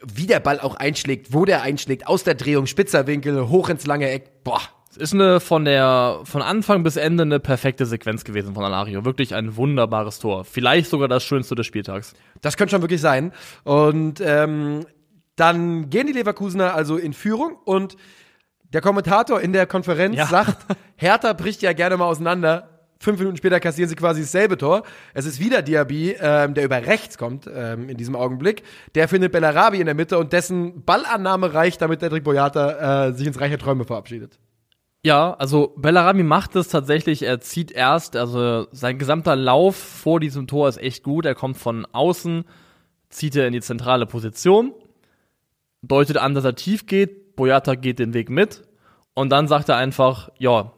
Speaker 2: wie der Ball auch einschlägt, wo der einschlägt, aus der Drehung, spitzer Winkel, hoch ins lange Eck. Boah,
Speaker 3: Es ist eine von der von Anfang bis Ende eine perfekte Sequenz gewesen von Alario. Wirklich ein wunderbares Tor. Vielleicht sogar das schönste des Spieltags.
Speaker 2: das könnte schon wirklich sein. Und ähm, dann gehen die Leverkusener also in Führung und der Kommentator in der Konferenz
Speaker 3: Ja.
Speaker 2: sagt, [LAUGHS] Hertha bricht ja gerne mal auseinander. Fünf Minuten später kassieren sie quasi dasselbe Tor. Es ist wieder Diaby, ähm, der über rechts kommt ähm, in diesem Augenblick. Der findet Bellarabi in der Mitte und dessen Ballannahme reicht, damit Dedrick Boyata äh, sich ins Reich der Träume verabschiedet.
Speaker 3: Ja, also Bellarami macht es tatsächlich. Er zieht erst, also sein gesamter Lauf vor diesem Tor ist echt gut. Er kommt von außen, zieht er in die zentrale Position, deutet an, dass er tief geht. Boyata geht den Weg mit und dann sagt er einfach, ja,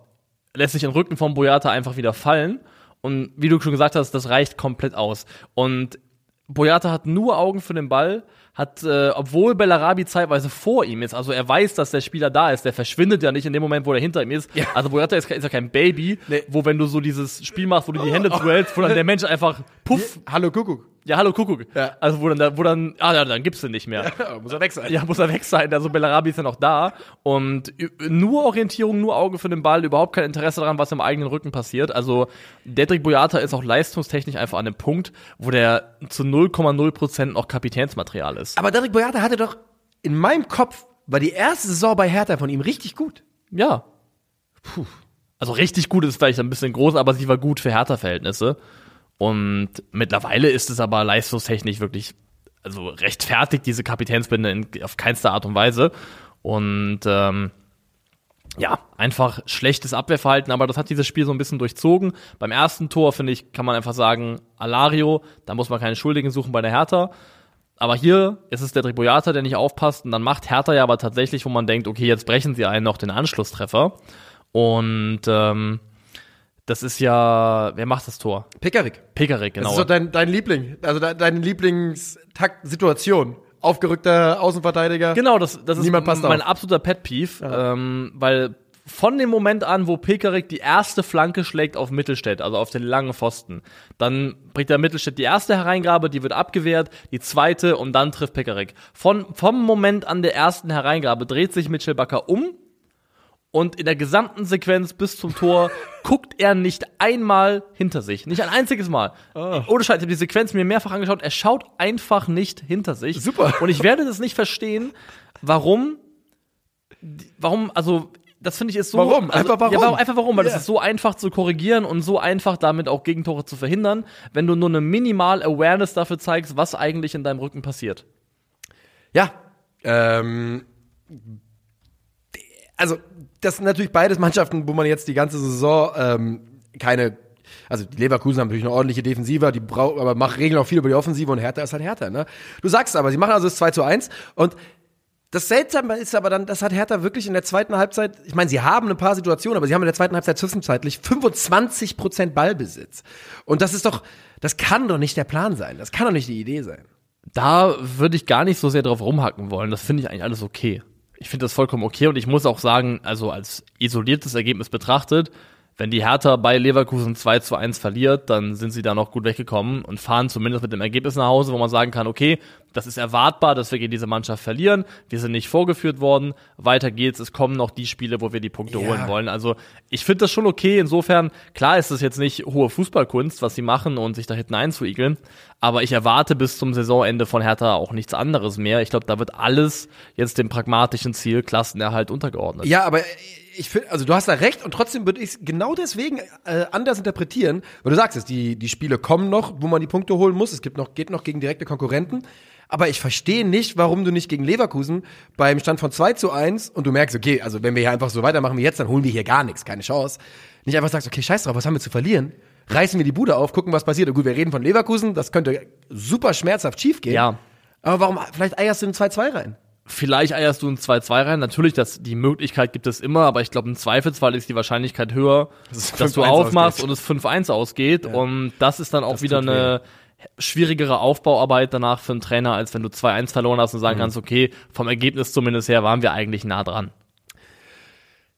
Speaker 3: lässt sich den Rücken von Boyata einfach wieder fallen. Und wie du schon gesagt hast, das reicht komplett aus. Und Boyata hat nur Augen für den Ball, hat, äh, obwohl Bellarabi zeitweise vor ihm ist, also er weiß, dass der Spieler da ist, der verschwindet ja nicht in dem Moment, wo er hinter ihm ist.
Speaker 2: Ja.
Speaker 3: Also Boyata ist, ist ja kein Baby,
Speaker 2: Nee.
Speaker 3: wo wenn du so dieses Spiel machst, wo du die Hände duellst, wo dann der Mensch einfach puff,
Speaker 2: Hallo Kuckuck.
Speaker 3: Ja hallo Kuckuck.
Speaker 2: Ja.
Speaker 3: Also wo dann, wo dann, ah ja, dann gibt's den nicht mehr. [LAUGHS]
Speaker 2: Muss er weg sein.
Speaker 3: Ja, muss er weg sein. Also Bellarabi ist ja noch da. Und nur Orientierung, nur Auge für den Ball, überhaupt kein Interesse daran, was im eigenen Rücken passiert. Also Dedrick Boyata ist auch leistungstechnisch einfach an dem Punkt, wo der zu 0,0% noch Kapitänsmaterial ist.
Speaker 2: Aber Dedrick Boyata hatte doch in meinem Kopf, war die erste Saison bei Hertha von ihm richtig gut.
Speaker 3: Ja. Puh. Also richtig gut ist vielleicht ein bisschen groß, aber sie war gut für Hertha-Verhältnisse. Und mittlerweile ist es aber leistungstechnisch wirklich, also rechtfertigt diese Kapitänsbinde in, auf keinster Art und Weise. Und ähm, ja, einfach schlechtes Abwehrverhalten, aber das hat dieses Spiel so ein bisschen durchzogen. Beim ersten Tor, finde ich, kann man einfach sagen, Alario, da muss man keinen Schuldigen suchen bei der Hertha. Aber hier ist es der Boyata, der nicht aufpasst und dann macht Hertha ja aber tatsächlich, wo man denkt, okay, jetzt brechen sie einen noch den Anschlusstreffer. Und ähm, das ist ja, wer macht das Tor?
Speaker 2: Pickerick.
Speaker 3: Pekarik,
Speaker 2: Das
Speaker 3: genau.
Speaker 2: ist doch dein, dein Liebling. Also de, deine Lieblingssituation. Aufgerückter Außenverteidiger.
Speaker 3: Genau, das, das ist
Speaker 2: Niemand passt
Speaker 3: mein
Speaker 2: auf.
Speaker 3: absoluter Pet Peeve, ähm, weil von dem Moment an, wo Pekarik die erste Flanke schlägt auf Mittelstädt, also auf den langen Pfosten, dann bringt der Mittelstädt die erste Hereingabe, die wird abgewehrt, die zweite und dann trifft Pekarik. Von, vom Moment an der ersten Hereingabe dreht sich Mitchell Bakker um und in der gesamten Sequenz bis zum Tor [LAUGHS] guckt er nicht einmal hinter sich. Nicht ein einziges Mal.
Speaker 2: Ah.
Speaker 3: Ohne Scheiß, ich habe die Sequenz mir mehrfach angeschaut. Er schaut einfach nicht hinter sich.
Speaker 2: Super.
Speaker 3: Und ich werde das nicht verstehen, warum, warum, also, das finde ich ist so.
Speaker 2: Warum?
Speaker 3: Also,
Speaker 2: Einfach warum?
Speaker 3: Ja, warum? Einfach warum? Weil
Speaker 2: Ja.
Speaker 3: das ist so einfach zu korrigieren und so einfach damit auch Gegentore zu verhindern, wenn du nur eine minimal Awareness dafür zeigst, was eigentlich in deinem Rücken passiert.
Speaker 2: Ja, ähm, also das sind natürlich beides Mannschaften, wo man jetzt die ganze Saison ähm, keine, also die Leverkusen haben natürlich eine ordentliche Defensive, die braucht, aber machen regeln auch viel über die Offensive und Hertha ist halt Hertha, ne? Du sagst aber, sie machen also das 2 zu 1 und das Seltsame ist aber dann, das hat Hertha wirklich in der zweiten Halbzeit, ich meine, sie haben ein paar Situationen, aber sie haben in der zweiten Halbzeit zwischenzeitlich 25 Prozent Ballbesitz. Und das ist doch, das kann doch nicht der Plan sein. Das kann doch nicht die Idee sein.
Speaker 3: da würde ich gar nicht so sehr drauf rumhacken wollen. Das finde ich eigentlich alles okay. Ich finde das vollkommen okay und ich muss auch sagen, also als isoliertes Ergebnis betrachtet, wenn die Hertha bei Leverkusen 2 zu 1 verliert, dann sind sie da noch gut weggekommen und fahren zumindest mit dem Ergebnis nach Hause, wo man sagen kann, okay, das ist erwartbar, dass wir gegen diese Mannschaft verlieren. Wir sind nicht vorgeführt worden. Weiter geht's. Es kommen noch die Spiele, wo wir die Punkte
Speaker 2: Ja.
Speaker 3: holen wollen. Also ich finde das schon okay. Insofern, klar ist es jetzt nicht hohe Fußballkunst, was sie machen und sich da hinten einzuigeln. Aber ich erwarte bis zum Saisonende von Hertha auch nichts anderes mehr. Ich glaube, da wird alles jetzt dem pragmatischen Ziel Klassenerhalt untergeordnet.
Speaker 2: Ja, aber ich finde, also du hast da recht und trotzdem würde ich es genau deswegen äh, anders interpretieren, weil du sagst es, die, die Spiele kommen noch, wo man die Punkte holen muss. Es gibt noch, geht noch gegen direkte Konkurrenten. Aber ich verstehe nicht, warum du nicht gegen Leverkusen beim Stand von 2 zu 1 und du merkst, okay, also wenn wir hier einfach so weitermachen wie jetzt, dann holen wir hier gar nichts, keine Chance. Nicht einfach sagst, okay, scheiß drauf, was haben wir zu verlieren? Reißen wir die Bude auf, gucken, was passiert. Und gut, wir reden von Leverkusen, das könnte super schmerzhaft schief gehen.
Speaker 3: Ja.
Speaker 2: Aber warum, vielleicht eierst du in 2-2 rein?
Speaker 3: Vielleicht eierst du ein 2-2 rein. Natürlich, das, die Möglichkeit gibt es immer, aber ich glaube, im Zweifelsfall ist die Wahrscheinlichkeit höher,
Speaker 2: es
Speaker 3: dass du
Speaker 2: 5-1
Speaker 3: aufmachst
Speaker 2: ausgeht.
Speaker 3: und es 5-1 ausgeht. Und das ist dann auch
Speaker 2: Das
Speaker 3: wieder eine schwierigere Aufbauarbeit danach für einen Trainer, als wenn du 2-1 verloren hast und sagen
Speaker 2: Mhm.
Speaker 3: kannst, okay, vom Ergebnis zumindest her waren wir eigentlich nah dran.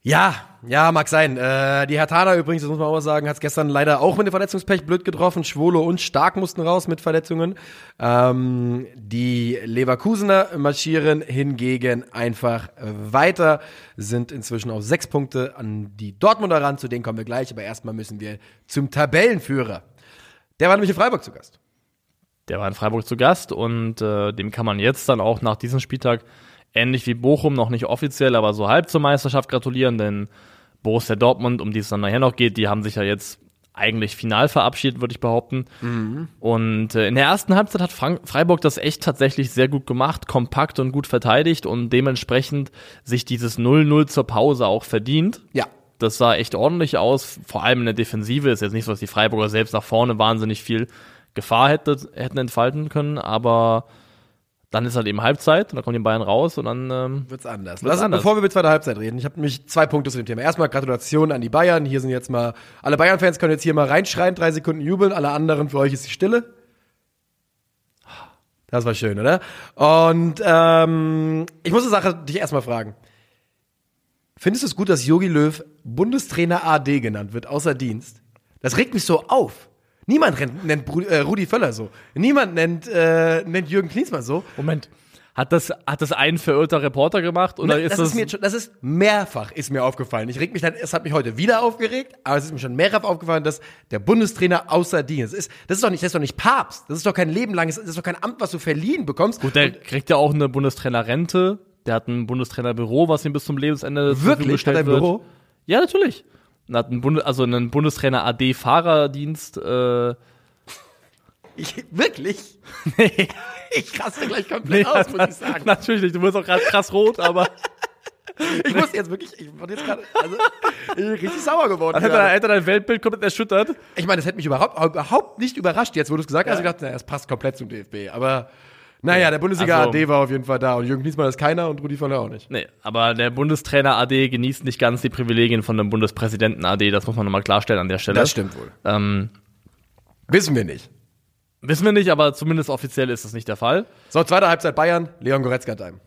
Speaker 2: Ja, ja, mag sein. Äh, die Hertaner übrigens, das muss man auch sagen, hat es gestern leider auch mit dem Verletzungspech blöd getroffen. Schwolo und Stark mussten raus mit Verletzungen. Ähm, die Leverkusener marschieren hingegen einfach weiter, sind inzwischen auf sechs Punkte an die Dortmunder ran. Zu denen kommen wir gleich, aber erstmal müssen wir zum Tabellenführer. Der war nämlich in Freiburg zu Gast.
Speaker 3: Der war in Freiburg zu Gast und äh, dem kann man jetzt dann auch nach diesem Spieltag ähnlich wie Bochum noch nicht offiziell, aber so halb zur Meisterschaft gratulieren, denn Borussia Dortmund, um die es dann nachher noch geht, die haben sich ja jetzt eigentlich final verabschiedet, würde ich behaupten. Und äh, in der ersten Halbzeit hat Frank Freiburg das echt tatsächlich sehr gut gemacht, kompakt und gut verteidigt und dementsprechend sich dieses 0-0 zur Pause auch verdient.
Speaker 2: Ja.
Speaker 3: Das sah echt ordentlich aus, vor allem in der Defensive. Ist jetzt nicht so, dass die Freiburger selbst nach vorne wahnsinnig viel Gefahr hätte, hätten entfalten können, aber dann ist halt eben Halbzeit und dann kommen die Bayern raus und dann ähm,
Speaker 2: Wird's anders.
Speaker 3: Wird's
Speaker 2: Lass,
Speaker 3: anders.
Speaker 2: Bevor wir mit zweiter Halbzeit reden, ich habe nämlich zwei Punkte zu dem Thema. Erstmal Gratulation an die Bayern. Hier sind jetzt mal, alle Bayern-Fans können jetzt hier mal reinschreien, drei Sekunden jubeln, alle anderen, für euch ist die Stille. Das war schön, oder? Und ähm, ich muss eine Sache dich erstmal fragen. Findest du es gut, dass Jogi Löw Bundestrainer AD genannt wird, außer Dienst? Das regt mich so auf. Niemand rennt, nennt Bru- äh, Rudi Völler so. Niemand nennt, äh, nennt Jürgen Klinsmann so.
Speaker 3: Moment. Hat das, hat das ein verirrter Reporter gemacht oder
Speaker 2: Ne,
Speaker 3: ist
Speaker 2: das,
Speaker 3: das,
Speaker 2: ist mir schon, das ist mehrfach ist mir aufgefallen. Ich reg mich dann, es hat mich heute wieder aufgeregt, aber es ist mir schon mehrfach aufgefallen, dass der Bundestrainer außer Dienst ist. Das ist doch nicht, das ist doch nicht Papst. Das ist doch kein Leben langes, das ist doch kein Amt, was du verliehen bekommst.
Speaker 3: Gut, der kriegt ja auch eine Bundestrainerrente. Der hat ein Bundestrainerbüro, was ihm bis zum Lebensende zur Verfügung
Speaker 2: Wirklich? Hat
Speaker 3: gestellt
Speaker 2: er ein
Speaker 3: wird.
Speaker 2: Büro?
Speaker 3: Ja, natürlich. Hat einen Bunde, also einen Bundestrainer AD Fahrerdienst. Äh,
Speaker 2: Ich, wirklich? [LAUGHS] Ich raste glech komplett aus, muss ich sagen.
Speaker 3: natürlich nicht. Du wirst auch gerade krass rot, aber [LAUGHS]
Speaker 2: Ich muss jetzt wirklich, ich wurde jetzt gerade, also, richtig sauer geworden.
Speaker 3: dann hätte, hätte dein Weltbild komplett erschüttert.
Speaker 2: Ich meine, das hätte mich überhaupt, überhaupt nicht überrascht, jetzt wo du es gesagt hast. Ich dachte, es passt komplett zum DFB. Aber naja, der Bundesliga
Speaker 3: Also-
Speaker 2: AD war auf jeden Fall da und Jürgen Klinsmann ist keiner und Rudi Völler auch nicht.
Speaker 3: Nee, aber der Bundestrainer AD genießt nicht ganz die Privilegien von dem Bundespräsidenten AD. Das muss man nochmal klarstellen an der Stelle.
Speaker 2: Das stimmt wohl.
Speaker 3: Ähm,
Speaker 2: Wissen wir nicht.
Speaker 3: wissen wir nicht, aber zumindest offiziell ist das nicht der Fall.
Speaker 2: So, zweite Halbzeit Bayern, Leon Goretzka Time.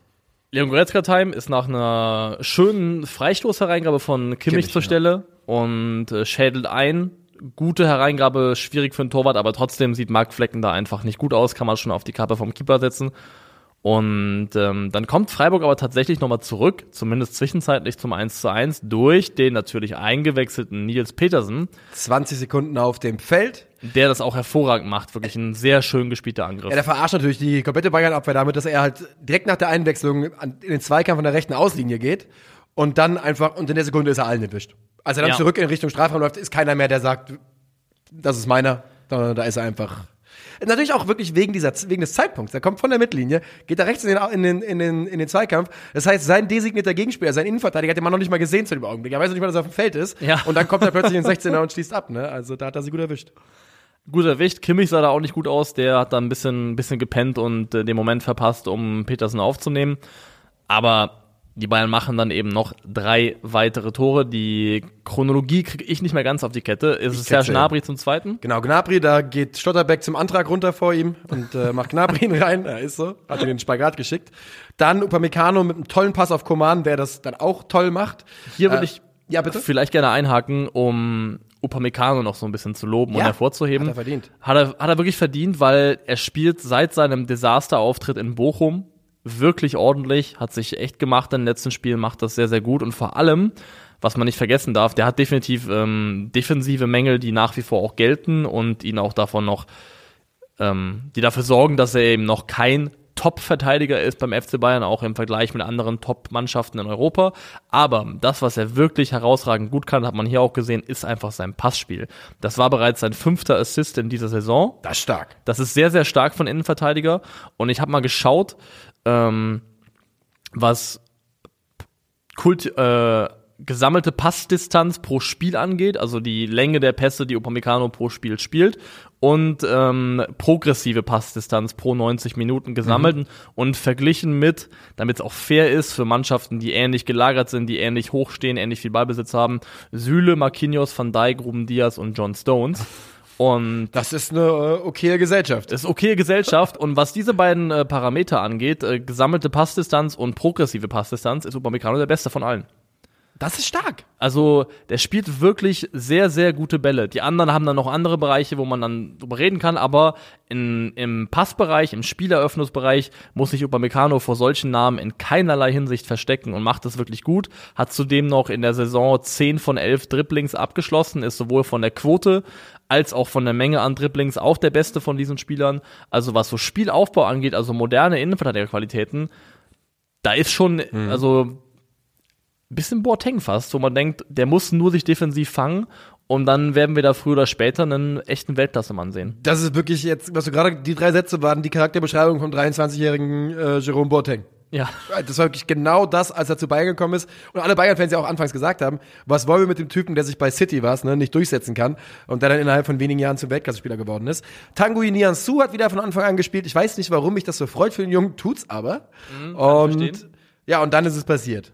Speaker 3: Leon Goretzka-Time ist nach einer schönen Freistoßhereingabe von Kimmich,
Speaker 2: Kimmich,
Speaker 3: zur
Speaker 2: ja.
Speaker 3: Stelle und äh, schädelt ein. Gute Hereingabe, schwierig für einen Torwart, aber trotzdem sieht Mark Flecken da einfach nicht gut aus, kann man schon auf die Kappe vom Keeper setzen. Und ähm, dann kommt Freiburg aber tatsächlich nochmal zurück, zumindest zwischenzeitlich zum 1 zu 1, durch den natürlich eingewechselten Nils Petersen,
Speaker 2: 20 Sekunden auf dem Feld.
Speaker 3: der das auch hervorragend macht. Wirklich ein sehr schön gespielter Angriff.
Speaker 2: Ja, der verarscht natürlich die komplette Bayern-Abwehr damit, dass er halt direkt nach der Einwechslung in den Zweikampf an der rechten Auslinie geht und dann einfach, und in der Sekunde ist er allen erwischt. Als er dann
Speaker 3: Ja.
Speaker 2: zurück in Richtung Strafraum läuft, ist keiner mehr, der sagt, das ist meiner, sondern da ist er einfach. Natürlich auch wirklich wegen, dieser, wegen des Zeitpunkts. Er kommt von der Mittellinie, geht da rechts in den, in, den, in, den, in den Zweikampf. Das heißt, sein designierter Gegenspieler, sein Innenverteidiger, hat den Mann noch nicht mal gesehen zu dem Augenblick. Er weiß noch nicht mal, dass er auf dem Feld ist.
Speaker 3: Ja.
Speaker 2: Und dann kommt er plötzlich [LAUGHS] in den 16er und schließt ab. Ne? Also da hat er sie gut erwischt.
Speaker 3: Guter Wicht. Kimmich sah da auch nicht gut aus. Der hat da ein bisschen, bisschen gepennt und äh, den Moment verpasst, um Petersen aufzunehmen. Aber die Bayern machen dann eben noch drei weitere Tore. Die Chronologie kriege ich nicht mehr ganz auf die Kette. Ist es Serge
Speaker 2: ja.
Speaker 3: Gnabry zum zweiten?
Speaker 2: Genau, Gnabry, da geht Stotterbeck zum Antrag runter vor ihm und äh, macht Gnabry ihn rein. Er ist so, hat ihn den Spagat geschickt. Dann Upamecano mit einem tollen Pass auf Koman, der das dann auch toll macht.
Speaker 3: Hier würde
Speaker 2: Äh,
Speaker 3: ich
Speaker 2: ja, bitte?
Speaker 3: vielleicht gerne einhaken, um Upamecano noch so ein bisschen zu loben und
Speaker 2: Ja,
Speaker 3: hervorzuheben.
Speaker 2: hat er verdient.
Speaker 3: Hat er, hat er wirklich verdient, weil er spielt seit seinem Desasterauftritt in Bochum wirklich ordentlich, hat sich echt gemacht in den letzten Spielen, macht das sehr, sehr gut und vor allem, was man nicht vergessen darf, der hat definitiv ähm, defensive Mängel, die nach wie vor auch gelten und ihn auch davon noch, ähm, die dafür sorgen, dass er eben noch kein Top-Verteidiger ist beim FC Bayern, auch im Vergleich mit anderen Top-Mannschaften in Europa. Aber das, was er wirklich herausragend gut kann, hat man hier auch gesehen, ist einfach sein Passspiel. Das war bereits sein fünfter Assist in dieser Saison.
Speaker 2: Das ist stark.
Speaker 3: Das ist sehr, sehr stark von Innenverteidiger. Und ich habe mal geschaut, ähm, was Kult, äh, gesammelte Passdistanz pro Spiel angeht, also die Länge der Pässe, die Upamecano pro Spiel spielt und ähm, progressive Passdistanz pro 90 Minuten gesammelt und verglichen mit, damit es auch fair ist für Mannschaften, die ähnlich gelagert sind, die ähnlich hoch stehen, ähnlich viel Ballbesitz haben, Süle, Marquinhos, Van Dijk, Ruben Diaz und John Stones. Und
Speaker 2: Das ist eine äh, okaye Gesellschaft.
Speaker 3: ist okay Gesellschaft und was diese beiden äh, Parameter angeht, äh, gesammelte Passdistanz und progressive Passdistanz, ist Upamecano der beste von allen.
Speaker 2: Das ist stark.
Speaker 3: Also, der spielt wirklich sehr, sehr gute Bälle. Die anderen haben dann noch andere Bereiche, wo man dann drüber reden kann, aber in, im Passbereich, im Spieleröffnungsbereich muss sich Upamecano vor solchen Namen in keinerlei Hinsicht verstecken und macht das wirklich gut. Hat zudem noch in der Saison 10 von 11 Dribblings abgeschlossen, ist sowohl von der Quote als auch von der Menge an Dribblings auch der beste von diesen Spielern. Also, was so Spielaufbau angeht, also moderne Innenverteidigerqualitäten, da ist schon, also bisschen Boateng fast, wo man denkt, der muss nur sich defensiv fangen und dann werden wir da früher oder später einen echten Weltklassemann sehen.
Speaker 2: Das ist wirklich jetzt, was du gerade, die drei Sätze waren die Charakterbeschreibung vom 23-jährigen äh, Jerome Boateng.
Speaker 3: Ja.
Speaker 2: Das war wirklich genau das, als er zu Bayern gekommen ist. Und alle Bayern-Fans ja auch anfangs gesagt haben, was wollen wir mit dem Typen, der sich bei City was, ne, nicht durchsetzen kann und der dann innerhalb von wenigen Jahren zum Weltklasse-Spieler geworden ist. Tanguy Nianzou hat wieder von Anfang an gespielt. Ich weiß nicht, warum mich das so freut für den Jungen, tut's aber. und
Speaker 3: verstehen.
Speaker 2: ja, und dann ist es passiert.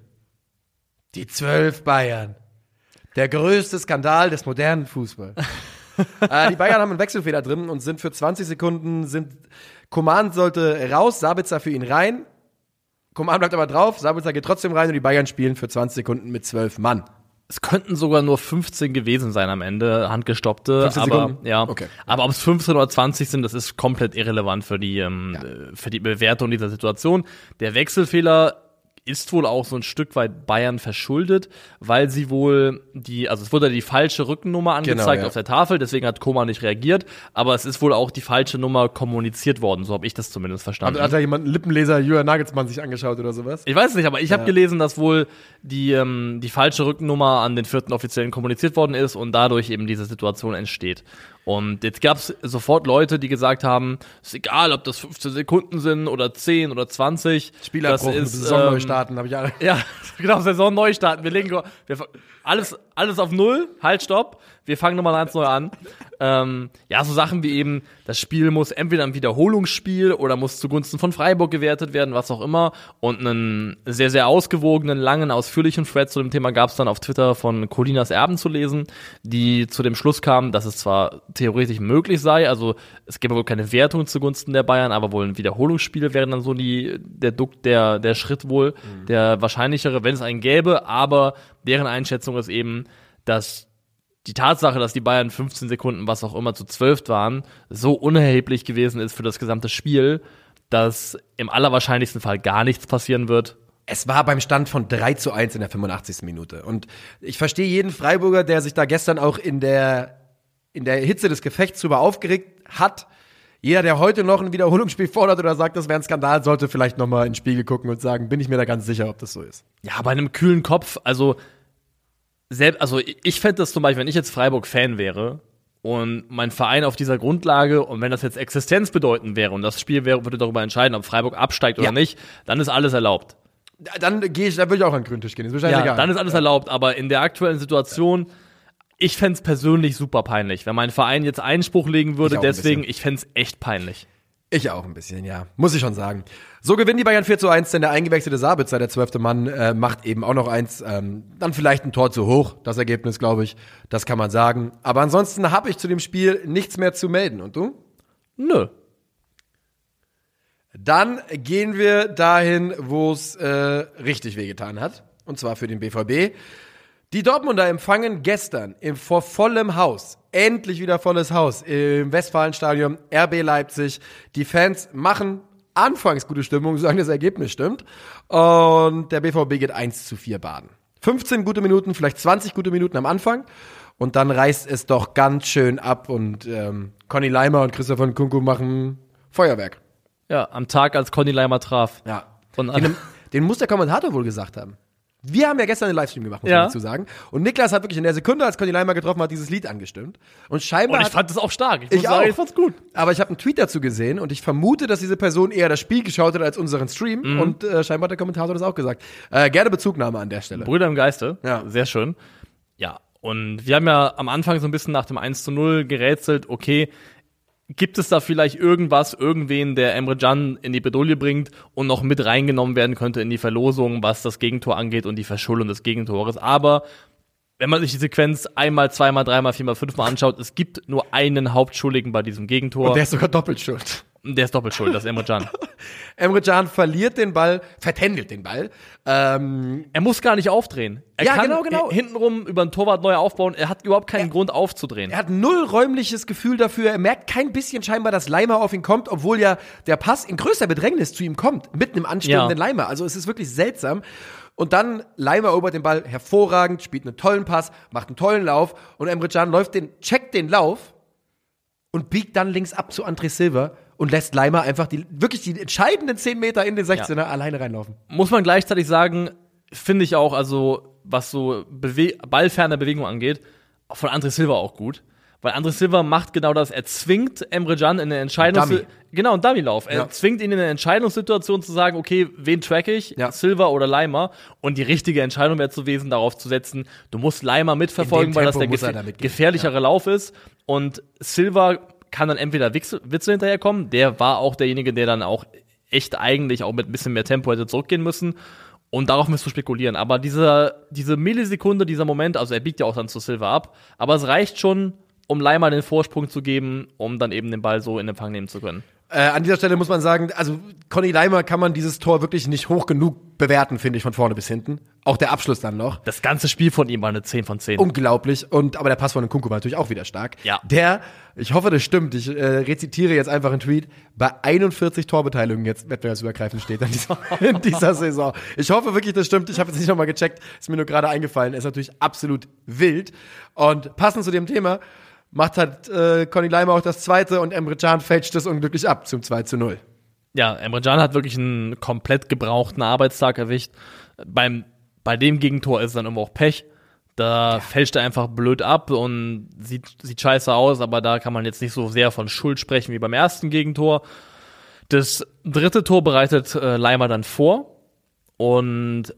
Speaker 2: Die zwölf Bayern. Der größte Skandal des modernen Fußballs. [LAUGHS] äh, die Bayern haben einen Wechselfehler drin und sind für 20 Sekunden sind Coman sollte raus, Sabitzer für ihn rein. Coman bleibt aber drauf, Sabitzer geht trotzdem rein und die Bayern spielen für 20 Sekunden mit 12 Mann.
Speaker 3: Es könnten sogar nur 15 gewesen sein am Ende, handgestoppte.
Speaker 2: 15
Speaker 3: aber ja,
Speaker 2: Okay.
Speaker 3: aber ob es 15 oder 20 sind, das ist komplett irrelevant für die ähm, äh, für die Bewertung dieser Situation. Der Wechselfehler ist wohl auch so ein Stück weit Bayern verschuldet, weil sie wohl die, also es wurde die falsche Rückennummer angezeigt
Speaker 2: Genau, ja.
Speaker 3: auf der Tafel, deswegen hat Koma nicht reagiert, aber es ist wohl auch die falsche Nummer kommuniziert worden, so habe ich das zumindest verstanden.
Speaker 2: Hat, hat da jemand einen Lippenleser Julian Nagelsmann sich angeschaut oder sowas?
Speaker 3: Ich weiß es nicht, aber ich habe gelesen, dass wohl die, ähm, die falsche Rückennummer an den vierten Offiziellen kommuniziert worden ist und dadurch eben diese Situation entsteht. Und jetzt gab es sofort Leute, die gesagt haben, ist egal, ob das 15 Sekunden sind oder 10 oder 20.
Speaker 2: Spielabbruch,
Speaker 3: das ist, ähm,
Speaker 2: starten, habe ich alle.
Speaker 3: Ja, [LAUGHS] genau, Saison neu starten. Wir legen wir, alles, alles auf Null, halt, stopp. Wir fangen nochmal ganz neu an. Ähm, ja, so Sachen wie eben, das Spiel muss entweder ein Wiederholungsspiel oder muss zugunsten von Freiburg gewertet werden, was auch immer. Und einen sehr, sehr ausgewogenen, langen, ausführlichen Thread zu dem Thema gab es dann auf Twitter von Colinas Erben zu lesen, die zu dem Schluss kamen, dass es zwar theoretisch möglich sei, also es gäbe wohl keine Wertung zugunsten der Bayern, aber wohl ein Wiederholungsspiel wäre dann so die, der Duck, der, der Schritt wohl, mhm. der wahrscheinlichere, wenn es einen gäbe, aber deren Einschätzung ist eben, dass die Tatsache, dass die Bayern 15 Sekunden, was auch immer, zu 12 waren, so unerheblich gewesen ist für das gesamte Spiel, dass im allerwahrscheinlichsten Fall gar nichts passieren wird.
Speaker 2: Es war beim Stand von 3 zu 1 in der 85. Minute. Und ich verstehe jeden Freiburger, der sich da gestern auch in der, in der Hitze des Gefechts drüber aufgeregt hat. Jeder, der heute noch ein Wiederholungsspiel fordert oder sagt, das wäre ein Skandal, sollte vielleicht nochmal in den Spiegel gucken und sagen, bin ich mir da ganz sicher, ob das so ist.
Speaker 3: Ja, bei einem kühlen Kopf, also selbst, also ich fände das zum Beispiel, wenn ich jetzt Freiburg-Fan wäre und mein Verein auf dieser Grundlage und wenn das jetzt Existenz bedeuten wäre und das Spiel wäre, würde darüber entscheiden, ob Freiburg absteigt oder ja. nicht, dann ist alles erlaubt.
Speaker 2: Dann gehe ich, da würde ich auch an den grünen Tisch gehen.
Speaker 3: Ist ja, egal. dann ist alles ja. erlaubt, aber in der aktuellen Situation, ich fände es persönlich super peinlich, wenn mein Verein jetzt Einspruch legen würde, ich deswegen, ich fände es echt peinlich.
Speaker 2: Ich auch ein bisschen, ja. Muss ich schon sagen. So gewinnen die Bayern 4 zu 1, denn der eingewechselte Sabitzer, der zwölfte Mann, äh, macht eben auch noch eins. Ähm, dann vielleicht ein Tor zu hoch, das Ergebnis, glaube ich. Das kann man sagen. Aber ansonsten habe ich zu dem Spiel nichts mehr zu melden. Und du?
Speaker 3: Nö.
Speaker 2: Dann gehen wir dahin, wo es äh, richtig wehgetan hat. Und zwar für den BVB. Die Dortmunder empfangen gestern im vor vollem Haus, endlich wieder volles Haus, im Westfalenstadion RB Leipzig. Die Fans machen anfangs gute Stimmung, sagen das Ergebnis stimmt. Und der BVB geht 1 zu 4 baden. 15 gute Minuten, vielleicht 20 gute Minuten am Anfang. Und dann reißt es doch ganz schön ab und ähm, Conny Leimer und Christoph von Kunku machen Feuerwerk.
Speaker 3: Ja, am Tag, als Conny Leimer traf.
Speaker 2: Ja. Den, den muss der Kommentator wohl gesagt haben. Wir haben ja gestern einen Livestream gemacht, muss ja. man dazu sagen. Und Niklas hat wirklich in der Sekunde, als Conny Leimer getroffen hat, dieses Lied angestimmt. Und scheinbar.
Speaker 3: Und ich fand das auch stark.
Speaker 2: Ich, ich sagen, auch. ich fand's gut. Aber ich habe einen Tweet dazu gesehen und ich vermute, dass diese Person eher das Spiel geschaut hat als unseren Stream. Mhm. Und äh, scheinbar hat der Kommentator das auch gesagt. Äh, gerne Bezugnahme an der Stelle.
Speaker 3: Brüder im Geiste. Ja. Sehr schön. Ja. Und wir haben ja am Anfang so ein bisschen nach dem 1 zu 0 gerätselt, okay, Gibt es da vielleicht irgendwas, irgendwen, der Emre Can in die Bedouille bringt und noch mit reingenommen werden könnte in die Verlosung, was das Gegentor angeht und die Verschuldung des Gegentores? Aber wenn man sich die Sequenz einmal, zweimal, dreimal, viermal, fünfmal anschaut, es gibt nur einen Hauptschuldigen bei diesem Gegentor.
Speaker 2: Und der ist sogar doppelt schuld.
Speaker 3: Der ist doppelt schuld, das ist Emre Can. [LAUGHS]
Speaker 2: Emre Can verliert den Ball, vertändelt den Ball.
Speaker 3: Ähm, er muss gar nicht aufdrehen. Er ja, kann genau, genau. hintenrum über den Torwart neu aufbauen. Er hat überhaupt keinen er, Grund aufzudrehen.
Speaker 2: Er hat null räumliches Gefühl dafür. Er merkt kein bisschen scheinbar, dass Leimer auf ihn kommt, obwohl ja der Pass in größter Bedrängnis zu ihm kommt, mitten im anstehenden ja. Leimer. Also es ist wirklich seltsam. Und dann Leimer erobert den Ball hervorragend, spielt einen tollen Pass, macht einen tollen Lauf und Emre Can läuft den, checkt den Lauf und biegt dann links ab zu André Silva und lässt Leimer einfach die, wirklich die entscheidenden 10 Meter in den 16er ja. alleine reinlaufen.
Speaker 3: Muss man gleichzeitig sagen, finde ich auch, also was so Bewe ballferne Bewegung angeht, von André Silva auch gut. Weil André Silva macht genau das. Er zwingt Emre Can in eine Entscheidungssituation. Genau, ein Dummy-Lauf. Er ja. zwingt ihn in eine Entscheidungssituation zu sagen, okay, wen track ich? Ja. Silva oder Leimer? Und die richtige Entscheidung wäre zu gewesen, darauf zu setzen, du musst Leimer mitverfolgen, weil das der gef gefährlichere ja. Lauf ist. Und Silva kann dann entweder Witzel, hinterherkommen, der war auch derjenige, der dann auch echt eigentlich auch mit ein bisschen mehr Tempo hätte zurückgehen müssen. Und darauf müsst du spekulieren. Aber diese, diese Millisekunde, dieser Moment, also er biegt ja auch dann zu Silva ab, aber es reicht schon, um Leimer den Vorsprung zu geben, um dann eben den Ball so in Empfang nehmen zu können.
Speaker 2: Äh, an dieser Stelle muss man sagen, also Conny Leimer kann man dieses Tor wirklich nicht hoch genug bewerten, finde ich, von vorne bis hinten. Auch der Abschluss dann noch.
Speaker 3: Das ganze Spiel von ihm war eine 10 von 10.
Speaker 2: Unglaublich. Und, aber der Pass von Kunku war natürlich auch wieder stark.
Speaker 3: Ja.
Speaker 2: Der, ich hoffe, das stimmt, ich äh, rezitiere jetzt einfach einen Tweet, bei 41 Torbeteiligungen jetzt wettbewerbsübergreifend steht an dieser, [LAUGHS] in dieser Saison. Ich hoffe wirklich, das stimmt. Ich habe jetzt nicht nochmal gecheckt, ist mir nur gerade eingefallen. Ist natürlich absolut wild. Und passend zu dem Thema, macht halt äh, Conny Leimer auch das zweite und Emre Can fälscht es unglücklich ab zum 2 zu 0.
Speaker 3: Ja, Emre Can hat wirklich einen komplett gebrauchten Arbeitstag erwischt. Beim, bei dem Gegentor ist es dann immer auch Pech. Da ja. fälscht er einfach blöd ab und sieht, sieht scheiße aus, aber da kann man jetzt nicht so sehr von Schuld sprechen wie beim ersten Gegentor. Das dritte Tor bereitet äh, Leimer dann vor und